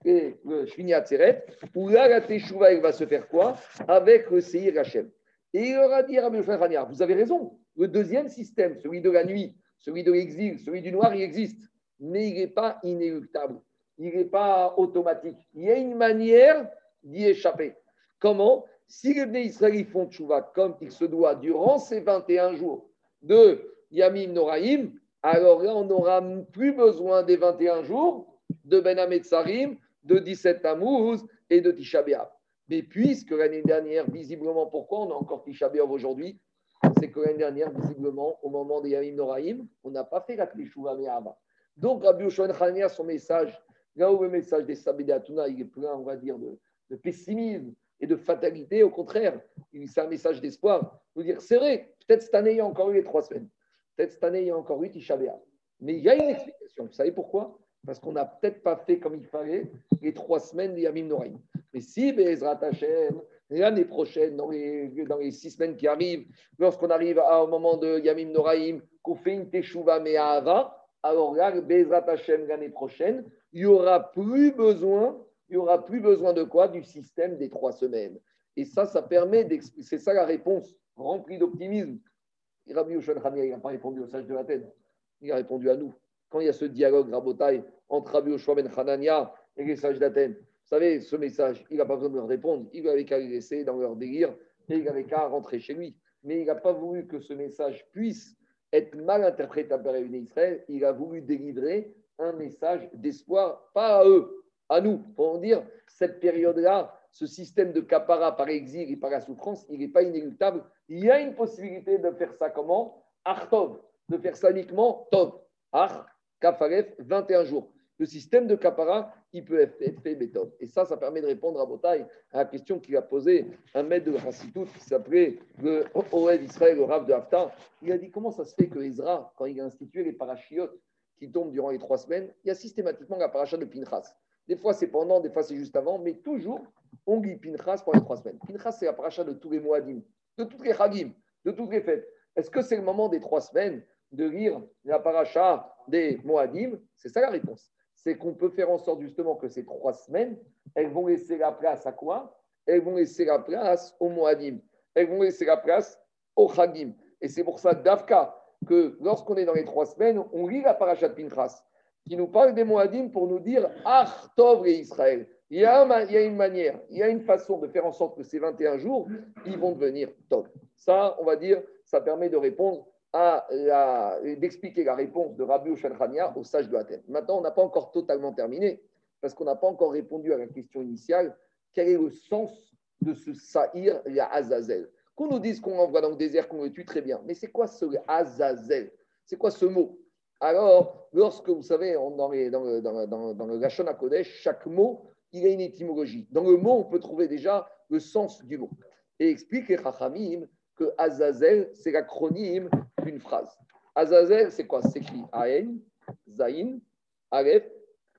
et le Shvini Atzeret, où là, la Teshuvah, va se faire quoi? Avec le Seir Hashem. Et il leur a dit à vous avez raison, le deuxième système, celui de la nuit, celui de l'exil, celui du noir, il existe, mais il n'est pas inéluctable, il n'est pas automatique. Il y a une manière d'y échapper. Comment? Si les Bnei Israël font tchouva comme il se doit durant ces 21 jours de Yamim Noraim, alors là, on n'aura plus besoin des 21 jours de Ben Sarim, de 17 Tammuz et de Tisha. Mais puisque l'année dernière, visiblement, pourquoi on a encore Tisha aujourd'hui? C'est que l'année dernière, visiblement, au moment des Yamim Noraim, on n'a pas fait la Tlishuva Me'ava. Donc, Rabbi Yoshua Khania, son message, là où le message des Sabédé il est plein, on va dire, de, pessimisme et de fatalité, au contraire, c'est un message d'espoir. Vous dire, c'est vrai, peut-être cette année, il y a encore eu les trois semaines. Peut-être cette année, il y a encore eu Tisha Mais il y a une explication. Vous savez pourquoi? Parce qu'on n'a peut-être pas fait comme il fallait les trois semaines de Yamim Noraim. Mais si Bezrat Hashem, l'année prochaine, dans les, six semaines qui arrivent, lorsqu'on arrive au moment de Yamim Noraim, qu'on fait une Teshuvah Me'ahava, alors là, Bezrat Hashem, l'année prochaine, il n'y aura plus besoin, il y aura plus besoin de quoi? Du système des trois semaines. Et ça, ça permet d'expliquer. C'est ça la réponse remplie d'optimisme. Rabbi Yoshua il n'a pas répondu au sage de l'Athènes. Il a répondu à nous. Quand il y a ce dialogue rabotaille entre Rabbi Yoshua ben Hanania et les sages d'Athènes, vous savez, ce message, il n'a pas besoin de leur répondre. Il avait qu'à les laisser dans leur délire et il n'avait qu'à rentrer chez lui. Mais il n'a pas voulu que ce message puisse être mal interprété par Israël. Il a voulu délivrer un message d'espoir, pas à eux, à nous, pour dire cette période-là, ce système de capara par exil et par la souffrance, il n'est pas inéluctable. Il y a une possibilité de faire ça comment? Artov, de faire ça uniquement Tov. Ar, Kafaref, 21 jours. Le système de capara, il peut être fait. Et ça, ça permet de répondre à Botaï à la question qu'il a posée un maître de la qui s'appelait le Oed Israël, le Rav de Haftar. Il a dit comment ça se fait que Ezra, quand il a institué les parachiotes qui tombent durant les trois semaines, il y a systématiquement la paracha de Pinchas. Des fois, c'est pendant, des fois, c'est juste avant, mais toujours, on lit Pinchas pour les trois semaines. Pinchas, c'est la paracha de tous les Moadim, de toutes les Chagim, de toutes les fêtes. Est-ce que c'est le moment des trois semaines de lire la paracha des Moadim? C'est ça la réponse. C'est qu'on peut faire en sorte justement que ces trois semaines, elles vont laisser la place à quoi? Elles vont laisser la place aux Moadim. Elles vont laisser la place aux Chagim. Et c'est pour ça, Davka, que lorsqu'on est dans les trois semaines, on lit la paracha de qui nous parle des Moadim pour nous dire Ach Tov et Israël. Il y, a, une manière, il y a une façon de faire en sorte que ces 21 jours, ils vont devenir Tov. Ça, on va dire, ça permet de répondre d'expliquer la réponse de Rabbi Ushalchania au sage de Athènes. Maintenant, on n'a pas encore totalement terminé, parce qu'on n'a pas encore répondu à la question initiale quel est le sens de ce Sahir, la Azazel? Qu'on nous dise qu'on envoie dans le désert, qu'on le tue, très bien. Mais c'est quoi ce Azazel? C'est quoi ce mot? Alors, lorsque vous savez, dans, le, dans, dans, Kodesh, chaque mot, il a une étymologie. Dans le mot, on peut trouver déjà le sens du mot. Et explique les Chachamim que Azazel, c'est l'acronyme d'une phrase. Azazel, c'est quoi? C'est écrit Aen, Zain, Aleph,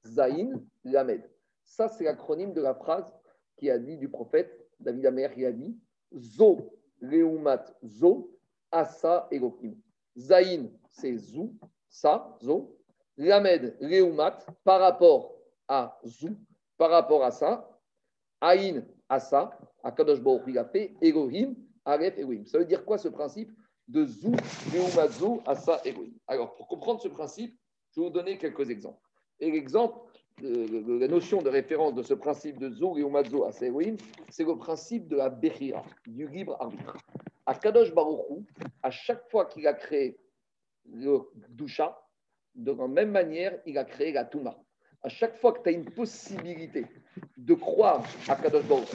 Zain, Lamed. Ça, c'est l'acronyme de la phrase qui a dit du prophète David Amer, qui a dit Zo, Reumat, Zo, Asa, Elohim. Zain, c'est Zou, ça, Zo. Lamed, Reumat, par rapport à Zou, par rapport à ça. Aïn, à ça. Akadosh Baruch il a fait Elohim, Elohim. Ça veut dire quoi ce principe? De Zou, Reumat, Zou, Asa, Elohim Alors, pour comprendre ce principe, je vais vous donner quelques exemples. Et l'exemple, la notion de référence de ce principe de Zou, Reumat, Zou, Asa, Elohim, c'est le principe de la Bechira, du libre arbitre. À Kadosh Baruch à chaque fois qu'il a créé le Dusha, de la même manière, il a créé la Touma. À chaque fois que tu as une possibilité de croire à Kadosh Baruch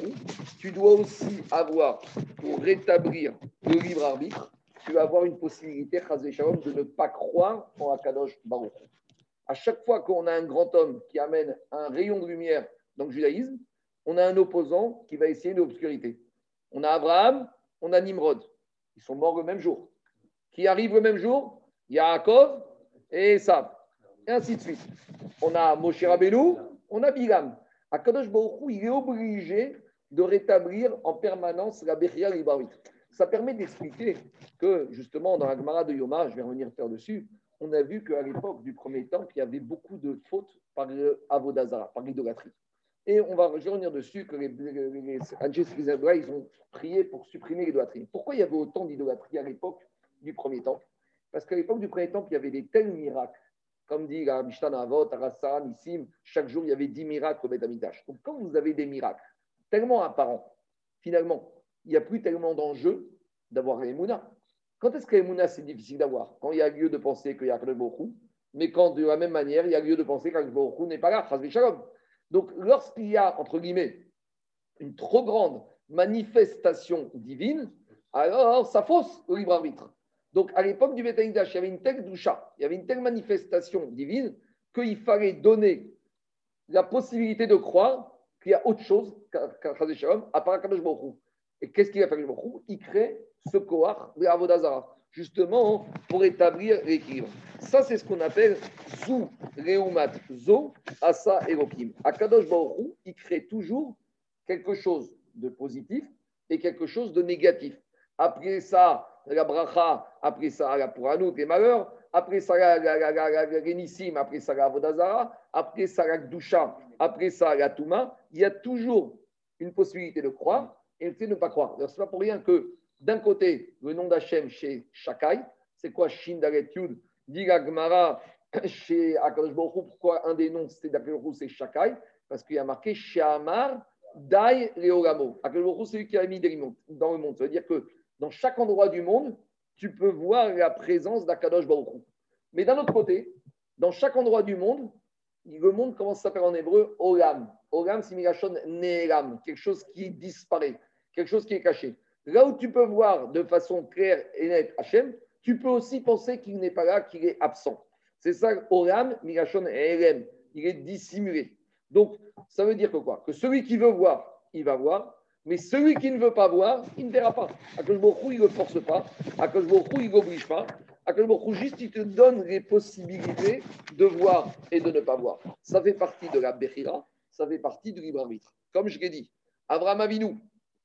tu dois aussi avoir, pour rétablir le libre arbitre, tu vas avoir une possibilité, de ne pas croire en Akadosh Baruch. À chaque fois qu'on a un grand homme qui amène un rayon de lumière dans le judaïsme, on a un opposant qui va essayer l'obscurité. On a Abraham, on a Nimrod. Ils sont morts le même jour. Qui arrive le même jour? Yaakov et Esav. Et ainsi de suite. On a Moshe Rabbeinu, on a Bilam. Akadosh Baruch il est obligé de rétablir en permanence la Bechia Libarit. Ça permet d'expliquer que, justement, dans la Gemara de Yoma, je vais revenir faire dessus, on a vu qu'à l'époque du premier temple, il y avait beaucoup de fautes par Avodazara, par l'idolâtrie. Et on va revenir dessus que les, les, les, ils ont prié pour supprimer l'idolâtrie. Pourquoi il y avait autant d'idolâtrie à l'époque du premier temple? Parce qu'à l'époque du premier temple, il y avait des tels miracles. Comme dit la Mishnah Avot, Arassan, Nissim, chaque jour, il y avait 10 miracles au Beth Donc, quand vous avez des miracles tellement apparents, finalement, il n'y a plus tellement d'enjeu d'avoir l'Emouna. Quand est-ce que l'Emouna, c'est difficile d'avoir? Quand il y a lieu de penser qu'il y a beaucoup, mais quand de la même manière, il y a lieu de penser beaucoup n'est pas là, Donc, lorsqu'il y a, entre guillemets, une trop grande manifestation divine, alors ça fausse le libre arbitre. Donc, à l'époque du Betamikdash, il y avait une telle doucha, il y avait une telle manifestation divine qu'il fallait donner la possibilité de croire qu'il y a autre chose qu'un Shalom à part Kadosh Baruch Et qu'est-ce qu'il a fait Baruch Il crée ce Kohar de Avodazara, justement pour établir l'équilibre. Ça, c'est ce qu'on appelle Zou, Reumat, Zo, Asa, Elohim. À Kadosh Baruch il crée toujours quelque chose de positif et quelque chose de négatif. Après ça, la bracha, après ça, la pour nous, les malheurs, après ça, la, la, après ça, la Avodazara, après ça, la Gdusha, après ça, la Touma, il y a toujours une possibilité de croire et ne pas croire. Ce n'est pas pour rien que, d'un côté, le nom d'Hachem chez Shakai, c'est quoi Shin Dalet Yud Dit [coughs] chez Akadosh pourquoi un des noms c'est c'est Shakai? Parce qu'il y a marqué Shamar Dai Leoramo. Akadosh c'est lui qui a mis des dans le monde. Ça veut dire que dans chaque endroit du monde, tu peux voir la présence d'Akadosh Baruch Mais d'un autre côté, dans chaque endroit du monde, le monde commence à s'appeler en hébreu Olam. Olam, c'est Migashon Neelam, quelque chose qui disparaît, quelque chose qui est caché. Là où tu peux voir de façon claire et nette Hachem, tu peux aussi penser qu'il n'est pas là, qu'il est absent. C'est ça, Olam, Migashon Elem. Il est dissimulé. Donc, ça veut dire que quoi? Que celui qui veut voir, il va voir. Mais celui qui ne veut pas voir, il ne verra pas. Akash il ne le force pas. Akash il ne l'oblige pas. Akash juste, il te donne les possibilités de voir et de ne pas voir. Ça fait partie de la Bechira, ça fait partie du libre arbitre. Comme je l'ai dit, Abraham Avinu,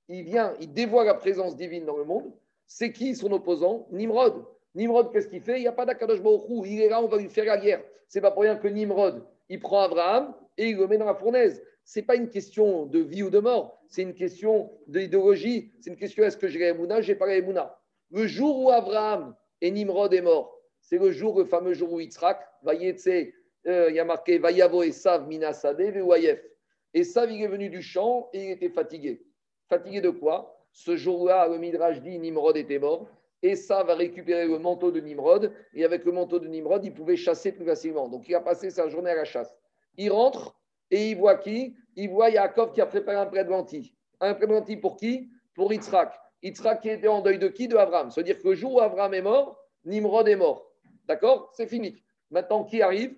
il vient, il dévoile la présence divine dans le monde. C'est qui son opposant? Nimrod. Nimrod, qu'est-ce qu'il fait? Il n'y a pas d'Akadosh Baruch Il est là, on va lui faire la guerre. C'est pas pour rien que Nimrod, il prend Abraham et il le met dans la fournaise ce n'est pas une question de vie ou de mort, c'est une question d'idéologie, c'est une question est-ce que j'ai la j'ai pas la Le jour où Abraham et Nimrod est mort, c'est le jour, le fameux jour où Yitzhak, euh, il y a marqué Vayavo Esav Minasade Vewayef. Esav, il est venu du champ et il était fatigué. Fatigué de quoi? Ce jour-là, le Midrash dit Nimrod était mort. Esav va récupérer le manteau de Nimrod et avec le manteau de Nimrod, il pouvait chasser plus facilement. Donc il a passé sa journée à la chasse. Il rentre, et il voit qui? Il voit Yaakov qui a préparé un prêt de lentilles. Un prêt de lentilles pour qui? Pour Yitzhak. Yitzhak qui était en deuil de qui? De Abraham. C'est-à-dire que le jour où Abraham est mort, Nimrod est mort. D'accord? C'est fini. Maintenant, qui arrive?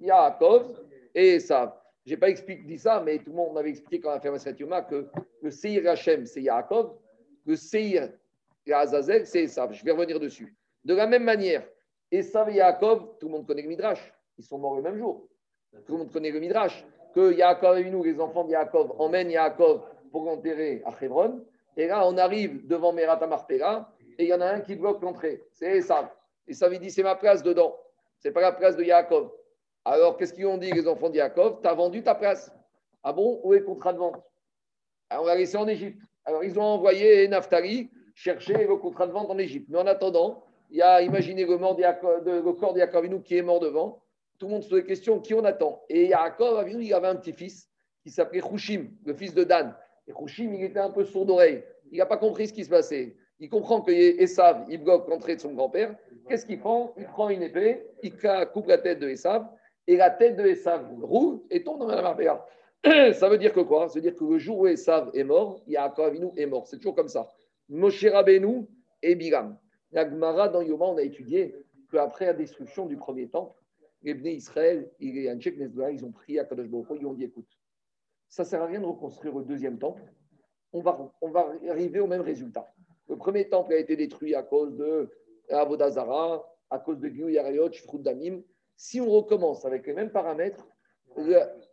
Yaakov et Esav. Je n'ai pas expliqué, dit ça, mais tout le monde m'avait expliqué quand on a fait Masret Yoma que le Seir Hachem, c'est Yaakov, le Seir Azazel, c'est Esav. Je vais revenir dessus. De la même manière, Esav et Yaakov, tout le monde connaît le Midrash, ils sont morts le même jour. Tout le monde connaît le Midrash que Yaakov et nous, les enfants de Yaakov, emmènent Yaakov pour l'enterrer à Hebron. Et là, on arrive devant Merat Marpera et il y en a un qui bloque l'entrée. C'est Esav. Ça lui dit c'est ma place dedans. C'est pas la place de Yaakov. Alors, qu'est-ce qu'ils ont dit, les enfants de Yaakov Tu as vendu ta place. Ah bon? Où est le contrat de vente? Alors, On l'a laissé en Égypte. Alors, ils ont envoyé Naftali chercher le contrat de vente en Égypte. Mais en attendant, il y a, imaginez le, mort de, corps de Yaakov qui est mort devant tout le monde se pose des questions, qui on attend? Et Yaakov, il avait un petit-fils qui s'appelait Hushim, le fils de Dan. Et Hushim, il était un peu sourd d'oreille. Il n'a pas compris ce qui se passait. Il comprend que Esav, il bloque l'entrée de son grand-père. Qu'est-ce qu'il prend? Il prend une épée, il coupe la tête de Esav, et la tête de Esav roule et tombe dans la marpéa. [clears throat] Ça veut dire que quoi? Ça veut dire que le jour où Esav est mort, Yaakov Avinu est mort. C'est toujours comme ça. Moshe Rabbeinu et Biram. La Gemara, dans Yoma, on a étudié qu'après la destruction du premier temple, les Israël, ils ont prié à Kadosh ils ont dit écoute, ça ne sert à rien de reconstruire le deuxième temple, on va, on va arriver au même résultat. Le premier temple a été détruit à cause de Avodazara, à cause de Gyu Yarayot, Damim. Si on recommence avec les mêmes paramètres,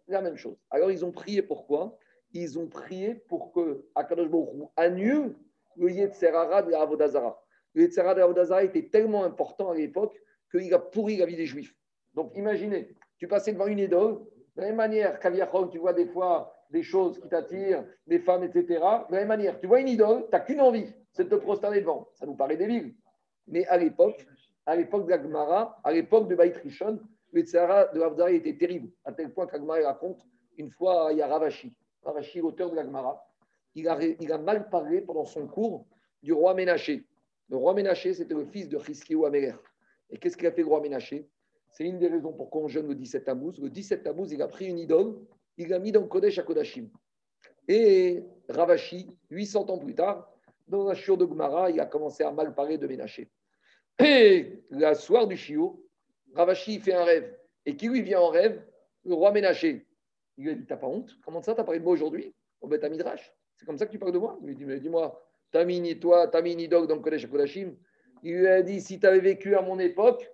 la, même chose. Alors ils ont prié pourquoi? Ils ont prié pour que Akadosh Baruch annule le Yetzerara de Avodazara. Le Yetzerara de était tellement important à l'époque qu'il a pourri la vie des Juifs. Donc imaginez, tu passais devant une idole, de la même manière, Kaviachol, tu vois des fois des choses qui t'attirent, des femmes, etc. De la même manière, tu vois une idole, tu n'as qu'une envie, c'est de te prosterner devant. Ça nous paraît débile. Mais à l'époque, à l'époque d'Agmara, à l'époque de Baït Rishon, le Tzara de Avdara était terrible, à tel point qu'Agmara raconte, une fois, il y a Ravashi, Ravashi, l'auteur de l'Agmara, il a, il a mal parlé pendant son cours du roi Ménaché. Le roi Ménaché, c'était le fils de Chiskiou Améler. Et qu'est-ce qu'il a fait le roi Ménaché? C'est une des raisons pourquoi on jeûne le 17 Tammuz. Le 17 Tammuz, il a pris une idole, il l'a mis dans Kodesh à Kodashim. Et Ravashi, 800 ans plus tard, dans un shiur de Gumara, il a commencé à mal parler de Ménaché. Et la soir du shiur, Ravashi fait un rêve. Et qui lui vient en rêve? Le roi Ménaché. Il lui a dit T'as pas honte? Comment ça, t'as parlé de moi aujourd'hui? À Midrash. C'est comme ça que tu parles de moi? Il lui dit Mais dis-moi, t'as mis, toi, une idole dans le Kodesh Kodashim. Il lui a dit Si tu avais vécu à mon époque,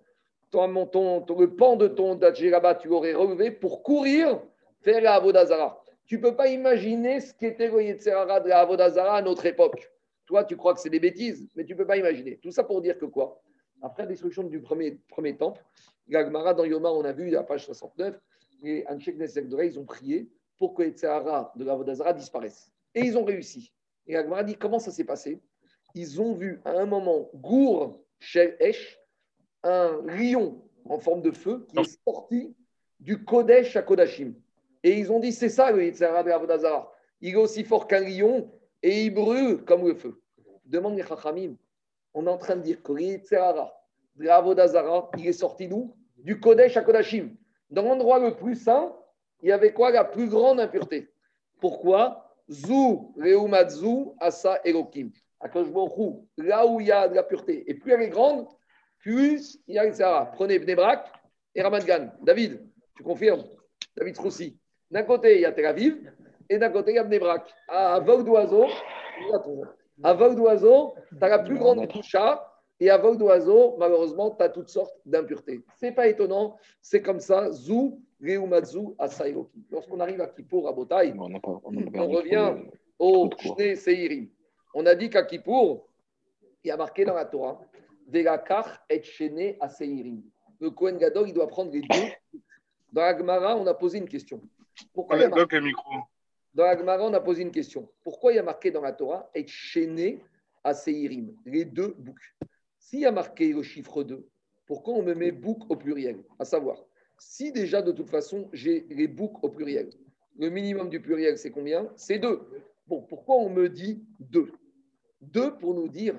ton, le pan de ton là tu l'aurais relevé pour courir faire la Avodazara. Tu peux pas imaginer ce qu'était le Yetzerara de la Avodazara à notre époque. Toi, tu crois que c'est des bêtises, mais tu peux pas imaginer. Tout ça pour dire que quoi? Après la destruction du premier, temple, Gagmara, dans Yoma, on a vu, la page 69, les Anchek Nesek ils ont prié pour que Tsahara de la Vodazara disparaissent. Et ils ont réussi. Et Gagmara dit comment ça s'est passé? Ils ont vu à un moment Gour Shel un lion en forme de feu qui est sorti du Kodesh à Kodashim. Et ils ont dit c'est ça le Yitzhara de Vodazara. Il est aussi fort qu'un lion et il brûle comme le feu. Demande les Chachamim. On est en train de dire que le Yitzhara de Avodazara, il est sorti d'où Du Kodesh à Kodashim. Dans l'endroit le plus saint, il y avait quoi? La plus grande impureté. Pourquoi? Zou, Reumatzu, Asa, Elokim. Là où il y a de la pureté, et plus elle est grande, plus il y a le Sahara. Prenez Bnebrak et Ramat Gan. David, tu confirmes? David Roussi. D'un côté, il y a Tel Aviv, et d'un côté, il y a Bnebrak. À vol d'oiseau, à vol d'oiseau, tu as la plus grande toucha, et à vol d'oiseau, malheureusement, tu as toutes sortes d'impuretés. Ce n'est pas étonnant, c'est comme ça. Zou, Reumatzu, Asairoki. Lorsqu'on arrive à Kippour, à Botaï, on, on, revient au Shne Seirim. On a dit qu'à Kippour, il y a marqué dans la Torah, Velakar et Shene Aseirim. Le Kohen Gadol, il doit prendre les deux. Dans la Gemara, on a posé une question. Pourquoi il y a marqué... Dans la Gemara, on a posé une question. Pourquoi il y a marqué dans la Torah et Shene Aseirim, les deux boucs? S'il y a marqué le chiffre 2, pourquoi on me met bouc au pluriel? À savoir, si déjà de toute façon j'ai les boucs au pluriel, le minimum du pluriel c'est combien? C'est deux. Bon, pourquoi on me dit deux? Deux pour nous dire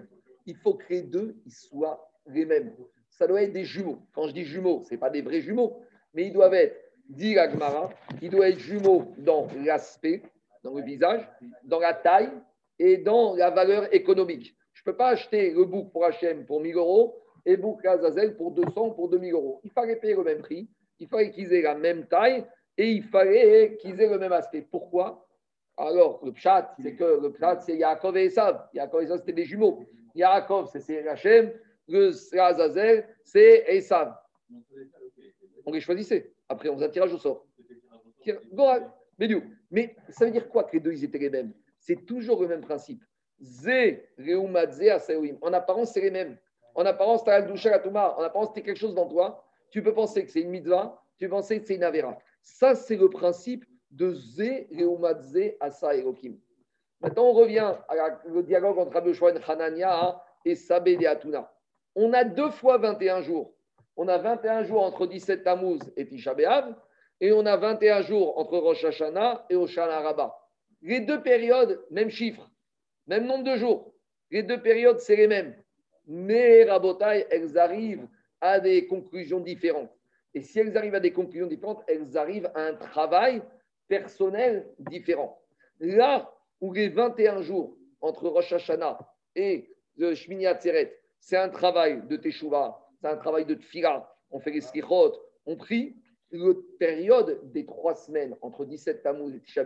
il faut que les deux ils soient les mêmes. Ça doit être des jumeaux. Quand je dis jumeaux, ce n'est pas des vrais jumeaux, mais ils doivent être, dit Agmara, ils doivent être jumeaux dans l'aspect, dans le visage, dans la taille et dans la valeur économique. Je ne peux pas acheter le bouc pour HM pour 1000 euros et le bouc Azazel pour 200 pour 2000 euros. Il fallait payer le même prix, il fallait qu'ils aient la même taille et il fallait qu'ils aient le même aspect. Pourquoi? Alors, le pshat, c'est que le pshat, c'est Yaakov et Esav. Yaakov et Esav, c'était des jumeaux. Yaakov, c'est Hachem. Le Azazel, c'est Esav. On les choisissait. Après, on faisait un tirage au sort. Mais ça veut dire quoi que les deux, ils étaient les mêmes? C'est toujours le même principe. Zé, Reumadze, Asaouim. En apparence, c'est les mêmes. En apparence, tu as En apparence, tu quelque chose dans toi tu peux penser que c'est une mitzvah, tu peux penser que c'est une avera. Ça, c'est le principe de Zé, Reumadze, Asa. Maintenant, on revient au dialogue entre Rabbi Hanania et Sabé Atuna. On a deux fois 21 jours. On a 21 jours entre 17 Tammuz et Tisha et on a 21 jours entre Rosh Hashanah et Oshana Rabbah. Les deux périodes, même chiffre, même nombre de jours. Les deux périodes, c'est les mêmes. Mais Rabotai, elles arrivent à des conclusions différentes. Et si elles arrivent à des conclusions différentes, elles arrivent à un travail personnel différent. Là où les 21 jours entre Rosh Hashanah et le Shmini Atzeret, c'est un travail de Teshuvah, c'est un travail de Tfila, on fait les slichot, on prie. La période des trois semaines entre 17 Tammuz et Tisha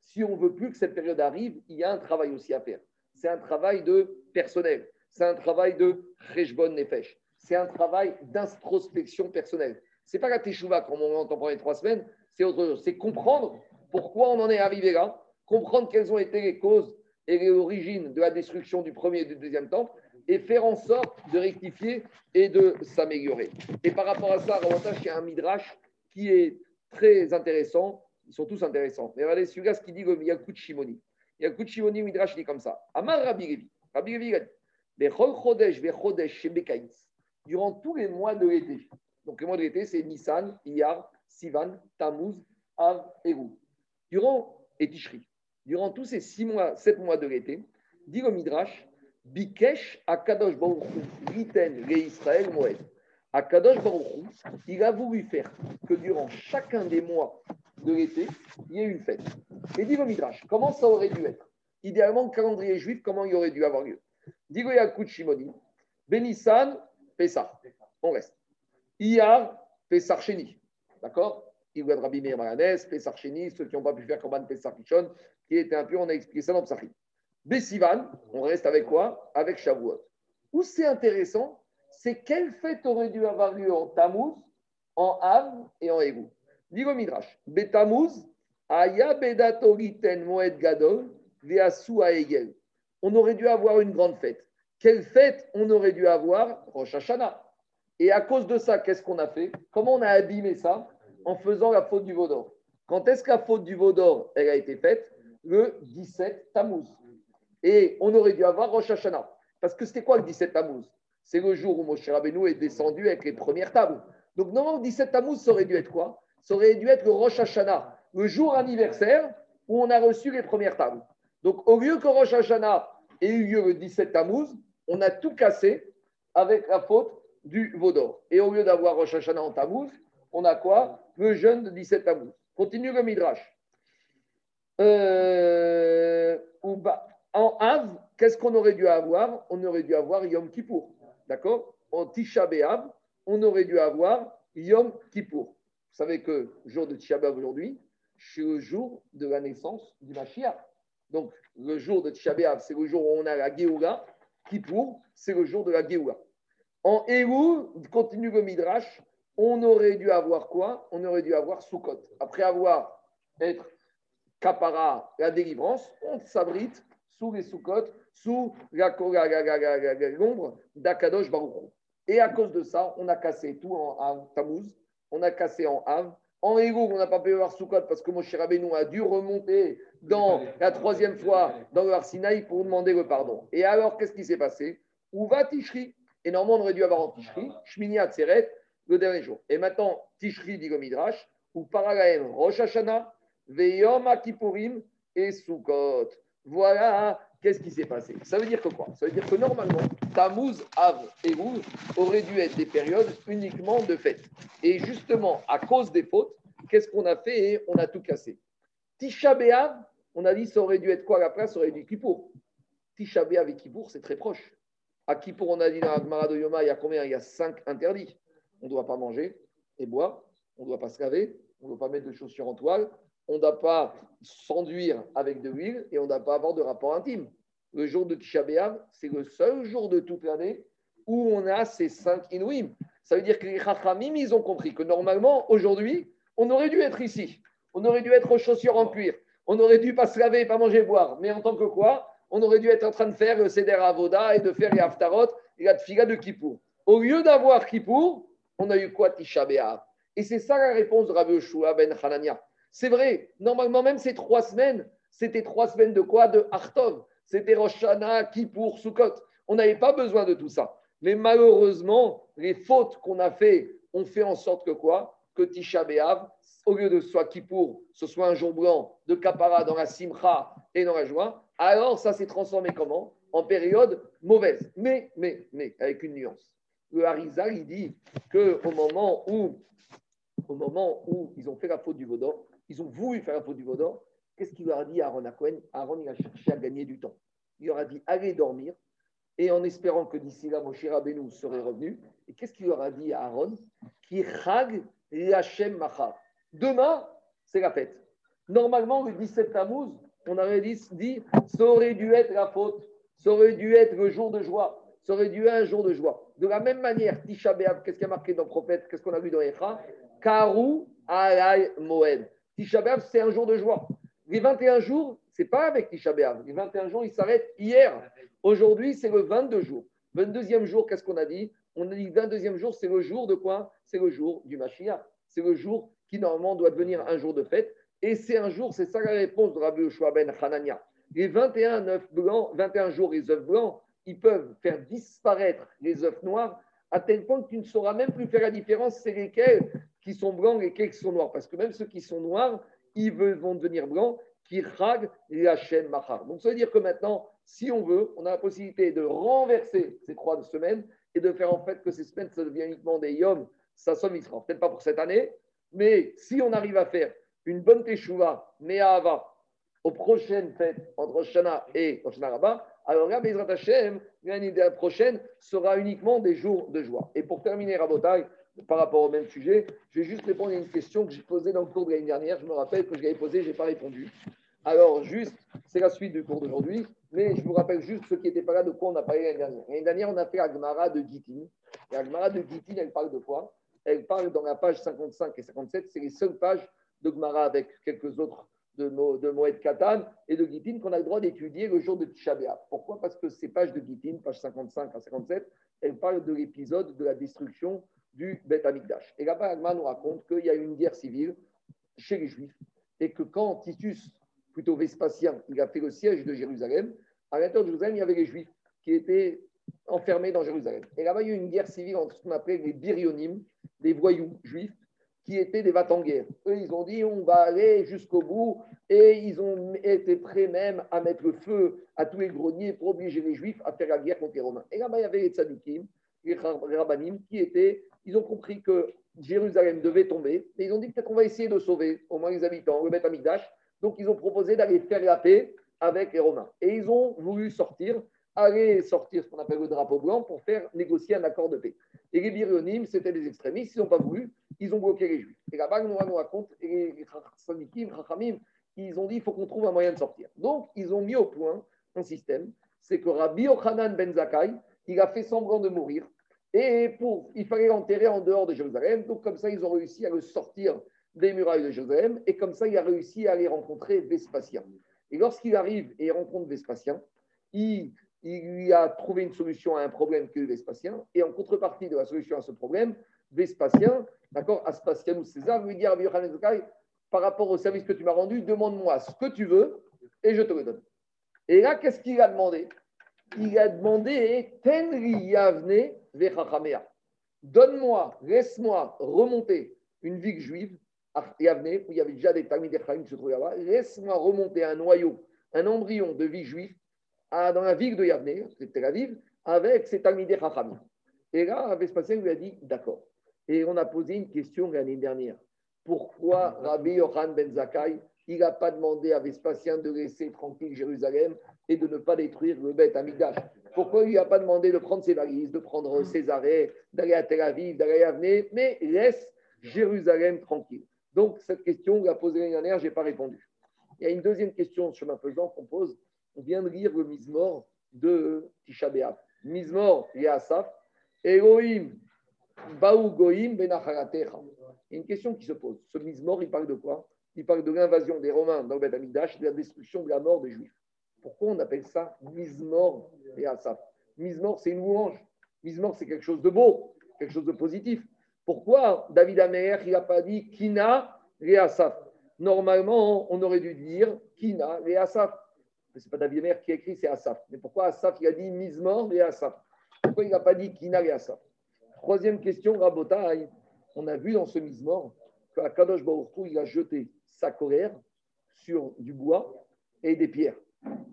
si on veut plus que cette période arrive, il y a un travail aussi à faire. C'est un travail de personnel, c'est un travail de Rejbon Nefesh c'est un travail d'introspection personnelle. Ce n'est pas la teshuva comme on entend pendant les trois semaines, c'est autre chose. C'est comprendre pourquoi on en est arrivé là, comprendre quelles ont été les causes et les origines de la destruction du premier et du deuxième temple, et faire en sorte de rectifier et de s'améliorer. Et par rapport à ça, il y a un midrash qui est très intéressant. Ils sont tous intéressants. Mais regardez, celui-là, ce qu'il dit le Yakut Shimoni. Yakut Shimoni, midrash, il dit comme ça. Amar Rabbi Levi. Rabbi Levi, il dit durant tous les mois de l'été. Donc les mois de l'été, c'est Nissan, Iyar, Sivan, Tammuz, Av et. Durant et Tishri, durant tous ces six mois, sept mois de l'été, dit le Midrash, Bikesh Akadosh Baruch Riten le Israël Moed. Akadosh Baruch il a voulu faire que durant chacun des mois de l'été, il y ait une fête. Et dit le Midrash, comment ça aurait dû être? Idéalement, le calendrier juif, comment il aurait dû avoir lieu? Le Yakut Shimoni, Benissan, Pessah. On reste. Iyar, Pessah Sheni. D'accord? De Rabbi Meir Sheni, ceux qui n'ont pas pu faire Korban Pessah Kishon, qui était impur, on a expliqué ça dans Psachim. Bessivan, on reste avec quoi? Avec Shavuot. Où c'est intéressant, c'est quelle fête aurait dû avoir lieu en Tammuz, en Av et en Égou. Digo Midrash, Betamuz, Aya Bedatoriten Moed Gadol, Veasu Aegel. On aurait dû avoir une grande fête. quelle fête on aurait dû avoir Rosh Hashanah? Et à cause de ça, qu'est-ce qu'on a fait? Comment on a abîmé ça En faisant la faute du Vaudor. Quand est-ce que la faute du Vaudor elle a été faite? Le 17 Tammuz. Et on aurait dû avoir Rosh Hashanah. Parce que c'était quoi le 17 Tammuz? C'est le jour où Moshe Rabbeinu est descendu avec les premières tables. Donc normalement, le 17 Tammuz, ça aurait dû être quoi? Ça aurait dû être le Rosh Hashanah, le jour anniversaire où on a reçu les premières tables. Donc au lieu que Rosh Hashanah ait eu lieu le 17 Tammuz, on a tout cassé avec la faute du Vaudor. Et au lieu d'avoir Rosh Hashanah en Tammuz, on a quoi? Le jeûne de 17 Tammuz. Continue le Midrash. Euh, en Av, qu'est-ce qu'on aurait dû avoir? On aurait dû avoir Yom Kippour. D'accord? En Tisha B'Av, on aurait dû avoir Yom Kippour. Vous savez que le jour de Tisha B'Av aujourd'hui, c'est le jour de la naissance du Mashiach. Donc, le jour de Tisha B'Av, c'est le jour où on a la Géoula. Kippour, c'est le jour de la Géoula. En Elul, continue le Midrash, on aurait dû avoir quoi? On aurait dû avoir Sukkot. Après avoir être Kapara, la délivrance, on s'abrite sous les Sukkot, sous l'ombre d'Akadosh Baruch. Et à cause de ça, on a cassé tout en Tammuz, on a cassé en Av. En Elul, on n'a pas pu avoir Sukkot parce que Moshe Rabbeinu a dû remonter dans la troisième fois dans le Arsinaï pour demander le pardon. Et alors, qu'est-ce qui s'est passé? Où va Tishri Et normalement, on aurait dû avoir en Tishri, Shmini Atzeret, le dernier jour. Et maintenant, Tishri dit le Midrash, ou Paragaem Rosh Hashanah, Veyom Akipurim et Sukkot. Voilà qu'est-ce qui s'est passé? Ça veut dire que quoi? Ça veut dire que normalement, Tammuz, Av et Rouz auraient dû être des périodes uniquement de fête. Et justement, à cause des fautes, qu'est-ce qu'on a fait On a tout cassé? Tisha B'Av, on a dit ça aurait dû être quoi la place Ça aurait dû être Kippour. Tisha B'Av et Kippour, c'est très proche. À Kippour, on a dit dans la de Yoma, il y a combien? Il y a cinq interdits. On ne doit pas manger et boire, on ne doit pas se laver, on ne doit pas mettre de chaussures en toile, on ne doit pas s'enduire avec de l'huile et on ne doit pas avoir de rapport intime. Le jour de Tisha c'est le seul jour de toute l'année où on a ces cinq Inouïm. Ça veut dire que les Chachamim, ils ont compris que normalement, aujourd'hui, on aurait dû être ici. On aurait dû être aux chaussures en cuir. On aurait dû pas se laver, pas manger, boire. Mais en tant que quoi On aurait dû être en train de faire le Seder Avoda et de faire les Haftarot et la Tfiga de Kippour. Au lieu d'avoir Kippour, on a eu quoi Tisha Et c'est ça la réponse de Rabbi Yoshua ben Hanania. C'est vrai, normalement même ces trois semaines, c'était trois semaines de quoi? De Artov. C'était Rosh Hashanah, Kippour, Sukkot. On n'avait pas besoin de tout ça. Mais malheureusement, les fautes qu'on a fait ont fait en sorte que quoi? Que Tisha B'Av, au lieu de soit Kippour, ce soit un jour blanc de Kapara dans la Simcha et dans la joie, alors ça s'est transformé comment? En période mauvaise. Mais, mais, mais, avec une nuance. Le Harizal, il dit qu'au moment où, au moment où ils ont fait la faute du Vaudor, ils ont voulu faire la faute du Vaudor, qu'est-ce qu'il leur a dit à Aaron à Aaron, il a cherché à gagner du temps. Il leur a dit allez dormir, et en espérant que d'ici là, Moshe Rabbeinu serait revenu. Et qu'est-ce qu'il leur a dit à Aaron? Qui chag Hashem machar. Demain, c'est la fête. Normalement, le 17 Tammuz, on aurait dit, ça aurait dû être la faute, ça aurait dû être le jour de joie, ça aurait dû être un jour de joie. De la même manière, Tisha B'Av, qu'est-ce qui a marqué dans le prophète? Qu'est-ce qu'on a vu dans Echa? Karu alay moed. Tisha c'est un jour de joie. Les 21 jours, c'est pas avec Tisha. Les 21 jours, ils s'arrêtent hier. Aujourd'hui, c'est le 22 jour. 22e jour, qu'est-ce qu'on a dit? On a dit 22e jour, c'est le jour de quoi? C'est le jour du Mashiach. C'est le jour qui normalement doit devenir un jour de fête. Et c'est un jour, c'est ça la réponse de Rabbi Yoshua ben Hanania. Les 21 blancs, 21 jours, les œufs blancs, ils peuvent faire disparaître les œufs noirs à tel point que tu ne sauras même plus faire la différence, c'est lesquels? Qui sont blancs et qui sont noirs. Parce que même ceux qui sont noirs, ils vont devenir blancs, rag la chaîne mahar. Donc ça veut dire que maintenant, si on veut, on a la possibilité de renverser ces trois semaines et de faire en fait que ces semaines, ça devient uniquement des yom, ça somme Israël. Peut-être pas pour cette année, mais si on arrive à faire une bonne teshuva, Me'ahava, aux prochaines fêtes entre Shana et Shana Rabba, alors là, Bezrat Hashem, l'année prochaine sera uniquement des jours de joie. Et pour terminer, Rabotai, par rapport au même sujet, je vais juste répondre à une question que j'ai posée dans le cours de l'année dernière. Je me rappelle que je l'avais posée, je n'ai pas répondu. Alors, juste, c'est la suite du cours d'aujourd'hui, mais je vous rappelle juste ceux qui n'étaient pas là de quoi on a parlé l'année dernière. L'année dernière, on a fait Agmara de Gitin. Et Agmara de Gitin, elle parle de quoi? Elle parle dans la page 55 et 57, c'est les seules pages de Gmara avec quelques autres de, de Moed Katan et de Gitin qu'on a le droit d'étudier le jour de Tisha Pourquoi? Parce que ces pages de Gitin, page 55 à 57, elles parlent de l'épisode de la destruction du Beth Amikdash. Et là-bas, Agma nous raconte qu'il y a eu une guerre civile chez les Juifs et que quand Titus, plutôt Vespasien, il a fait le siège de Jérusalem, à l'intérieur de Jérusalem, il y avait les Juifs qui étaient enfermés dans Jérusalem. Et là-bas, il y a eu une guerre civile entre ce qu'on appelle les Birionymes, des voyous juifs, qui étaient des vats en guerre. Eux, ils ont dit on va aller jusqu'au bout et ils ont été prêts même à mettre le feu à tous les greniers pour obliger les Juifs à faire la guerre contre les Romains. Et là-bas, il y avait les tzadikim, les rabbanim, qui étaient, ils ont compris que Jérusalem devait tomber et ils ont dit peut-être qu'on va essayer de sauver au moins les habitants, le à Migdash. Donc, ils ont proposé d'aller faire la paix avec les Romains. Et ils ont voulu sortir aller sortir ce qu'on appelle le drapeau blanc pour faire négocier un accord de paix. Et les Birionymes, c'était des extrémistes, ils n'ont pas voulu, ils ont bloqué les Juifs. Et là-bas, nous raconte, et les Sadikim, ils ont dit il faut qu'on trouve un moyen de sortir. Donc, ils ont mis au point un système c'est que Rabbi Yochanan ben Zakkai, il a fait semblant de mourir. Et pour, il fallait l'enterrer en dehors de Jérusalem. Donc, comme ça, ils ont réussi à le sortir des murailles de Jérusalem. Et comme ça, il a réussi à aller rencontrer Vespasien. Et lorsqu'il arrive et rencontre Vespasien, il il lui a trouvé une solution à un problème que Vespasien, et en contrepartie de la solution à ce problème, Vespasien, d'accord, ou César, lui dit à par rapport au service que tu m'as rendu, demande-moi ce que tu veux et je te le donne. Et là, qu'est-ce qu'il a demandé? Il a demandé Tenri Yavne Donne-moi, laisse-moi remonter une ville juive, Yavne, où il y avait déjà des Talmud qui se trouvaient là-bas, laisse-moi remonter un noyau, un embryon de vie juive dans la ville de Yavne, c'était la ville, avec Talmidei Chachamim. Et là, Vespasien lui a dit d'accord. Et on a posé une question l'année dernière. Pourquoi Rabbi Yohan ben Zakkai, il n'a pas demandé à Vespasien de laisser tranquille Jérusalem et de ne pas détruire le Beth Amidash Pourquoi il n'a pas demandé de prendre ses valises, de prendre ses arrêts, d'aller à Tel Aviv, d'aller à Yavne, mais laisse Jérusalem tranquille Donc, cette question, on l'a posée l'année dernière, je n'ai pas répondu. Il y a une deuxième question, chemin faisant, qu'on pose on vient de lire le Mizmor de Tisha B'Av. Mizmor Yasaf, Elohim Baou Goïm Benacharatecha. Il y a une question qui se pose. Ce Mizmor, il parle de quoi? Il parle de l'invasion des Romains dans le Beth Amikdash, de la destruction de la mort des Juifs. Pourquoi on appelle ça Mizmor Yasaf Mizmor, c'est une louange. Mizmor, c'est quelque chose de beau, quelque chose de positif. Pourquoi David Amer, il n'a pas dit Kina Asaf Normalement, on aurait dû dire Kina Asaf ce n'est pas David Mer qui a écrit, c'est Asaf. Mais pourquoi Asaf, il a dit Mizmor et Asaf Pourquoi il n'a pas dit Kina et Asaf Troisième question, Rabotai. On a vu dans ce Mizmor qu'Akadosh Baruch il a jeté sa colère sur du bois et des pierres.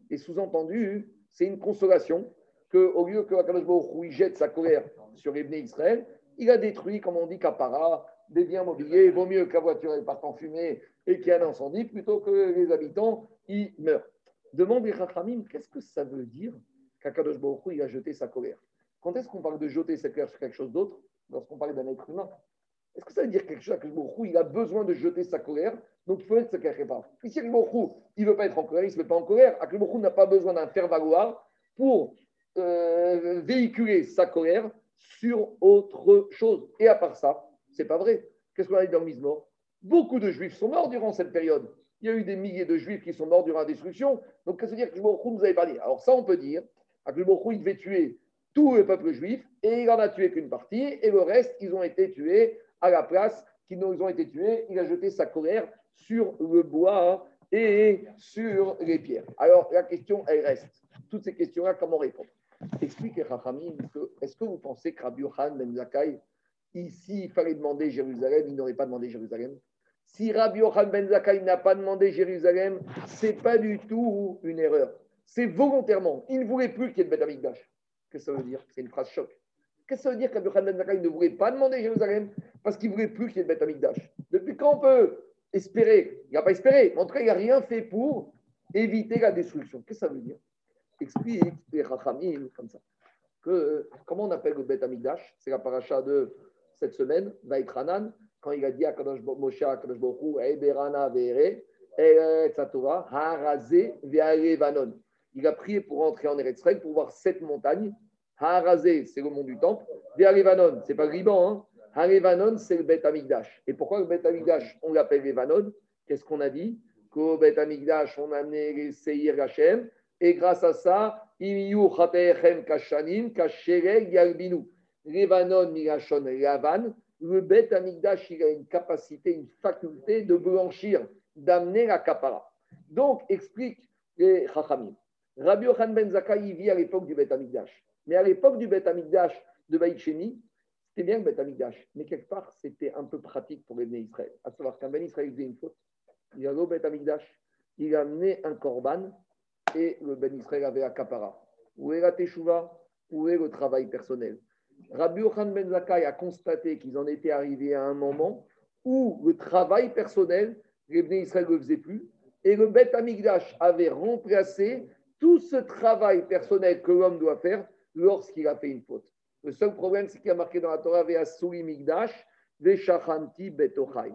Et sous-entendu, c'est une consolation qu'au lieu que Akadosh Baruch jette sa colère sur Bnei Israël, il a détruit, comme on dit, Kapara, des biens mobiliers. Il vaut mieux que la voiture parte en fumée et qu'il y ait un incendie plutôt que les habitants y meurent. Demande les Rachamim, qu'est-ce que ça veut dire qu'Akadosh Baruch il a jeté sa colère Quand est-ce qu'on parle de jeter sa colère sur quelque chose d'autre Lorsqu'on parle d'un être humain? Est-ce que ça veut dire quelque chose qu'Akadosh Baruch il a besoin de jeter sa colère Donc il faut être se pas. Akadosh Baruch il ne veut pas être en colère, il ne se pas en colère. Baruch n'a pas besoin d'un faire-valoir pour euh, véhiculer sa colère sur autre chose. Et à part ça, c'est pas vrai. Qu'est-ce qu'on a dit dans le Beaucoup de juifs sont morts durant cette période. Il y a eu des milliers de juifs qui sont morts durant la destruction. Donc, qu'est-ce que dire que nous avez pas dit Alors, ça, on peut dire que il devait tuer tout le peuple juif et il n'en a tué qu'une partie et le reste, ils ont été tués à la place qu'ils ont été tués. Il a jeté sa colère sur le bois et sur les pierres. Alors, la question, elle reste. Toutes ces questions-là, comment répondre? Explique Rachamim est-ce que vous pensez que Rabbi Yohan Ben Zakai, ici, il fallait demander Jérusalem, il n'aurait pas demandé Jérusalem? Si Rabbi Yochanan ben Zakkai n'a pas demandé Jérusalem, ce n'est pas du tout une erreur. C'est volontairement. Il ne voulait plus qu'il y ait de Beth Amikdash. Qu'est-ce que ça veut dire? C'est une phrase choc. Qu'est-ce que ça veut dire que Rabbi Yochanan ben Zakkai ne voulait pas demander Jérusalem parce qu'il ne voulait plus qu'il y ait de Beth Amikdash Depuis quand on peut espérer Il n'a pas espéré. En tout cas, il n'a rien fait pour éviter la destruction. Qu'est-ce que ça veut dire? Explique les Rachamim comme ça. Que, comment on appelle le Beth Amikdash C'est la paracha de cette semaine, Vaïtranan quand il a dit à Kadosh Moshe, à Kadosh Bokhu, Eberana Vere, Eretzatova, Harazé, Lebanon. Il a prié pour rentrer en Eretz pour voir sept montagnes. Harazé, c'est le mont du temple. Lebanon, c'est pas le Liban. Hein. Harevanon, c'est le Beth Amigdash. Et pourquoi le Beth Amigdash, on l'appelle Lebanon Qu'est-ce qu'on a dit? Qu'au Bet Amigdash, on a amené les Seir Hachem, et grâce à ça, Imiyu Chateechem Kashanim, Kashereg Levanon Lavan, le Amigdash, il a une capacité, une faculté de blanchir, d'amener la kapara. Donc, explique les Chachamim. Rabbi Yochan Ben Zakkai, vit à l'époque du Bet Amigdash. Mais à l'époque du Bet Amigdash de Baïcheni, c'était bien le Amigdash. Mais quelque part, c'était un peu pratique pour les Israël. À savoir qu'un Ben Israël faisait une faute. Il a au Bet Amigdash, il a amené un korban et le Ben Israël avait la kapara. Où est la teshuva? Où est le travail personnel? Rabbi Yochan Ben Zakkai a constaté qu'ils en étaient arrivés à un moment où le travail personnel, les Israël ne le faisaient plus, et le Bet Amigdash avait remplacé tout ce travail personnel que l'homme doit faire lorsqu'il a fait une faute. Le seul problème, c'est qu'il y a marqué dans la Torah Ve'asuli Migdash, Ve'shachanti Betochai.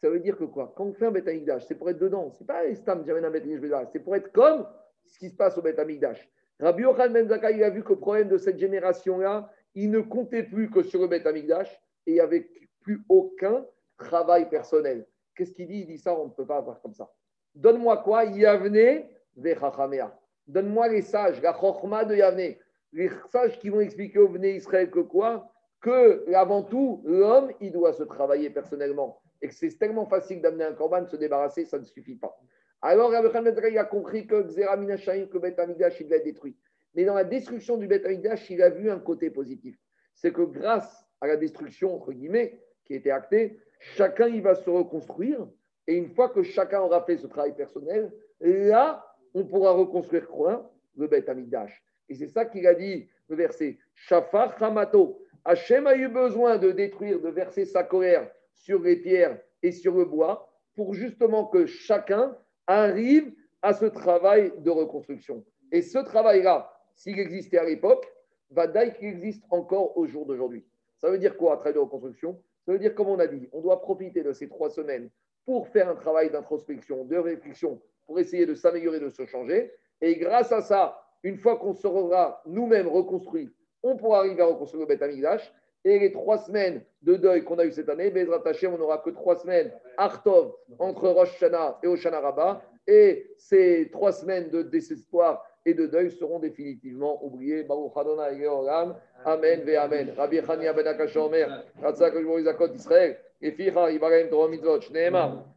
Ça veut dire que quoi? Quand on fait un Bet Amigdash, c'est pour être dedans. C'est pas Istam, c'est pour être comme ce qui se passe au Bet Amigdash. Rabbi Yochanan Ben Zakkai, il a vu que le problème de cette génération-là, il ne comptait plus que sur le Bet Amigdash et il n'y avait plus aucun travail personnel. Qu'est-ce qu'il dit? Il dit ça, on ne peut pas avoir comme ça. Donne-moi quoi? Yavne Vechachamea. Donne-moi les sages, la chorma de Yavne. Les sages qui vont expliquer au Vné Israël que quoi? Que avant tout, l'homme, il doit se travailler personnellement. Et que c'est tellement facile d'amener un corban, de se débarrasser, ça ne suffit pas. Alors, Rabbi a compris que Xeraminashayim, que Bet Amidash, il être détruit. Mais dans la destruction du Bet Amidash, il a vu un côté positif. C'est que grâce à la destruction, entre guillemets, qui était actée, chacun il va se reconstruire. Et une fois que chacun aura fait ce travail personnel, là, on pourra reconstruire quoi? Le Bet Amidash. Et c'est ça qu'il a dit, le verset. Shafar Hamato. Hachem a eu besoin de détruire, de verser sa colère sur les pierres et sur le bois pour justement que chacun arrive à ce travail de reconstruction. Et ce travail-là, s'il existait à l'époque, va qu'il existe encore au jour d'aujourd'hui. Ça veut dire quoi, travail de reconstruction? Ça veut dire, comme on a dit, on doit profiter de ces trois semaines pour faire un travail d'introspection, de réflexion, pour essayer de s'améliorer, de se changer. Et grâce à ça, une fois qu'on sera nous-mêmes reconstruits, on pourra arriver à reconstruire le Betamigdash. Et les trois semaines de deuil qu'on a eu cette année, Bezrat on n'aura que trois semaines Artov entre Rosh Hashanah et Oshana Rabba. Et ces trois semaines de désespoir et de deuil seront définitivement oubliés. Amen Amen. Rabbi ben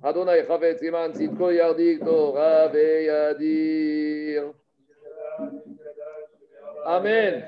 Adonai Zitko Yardik Amen.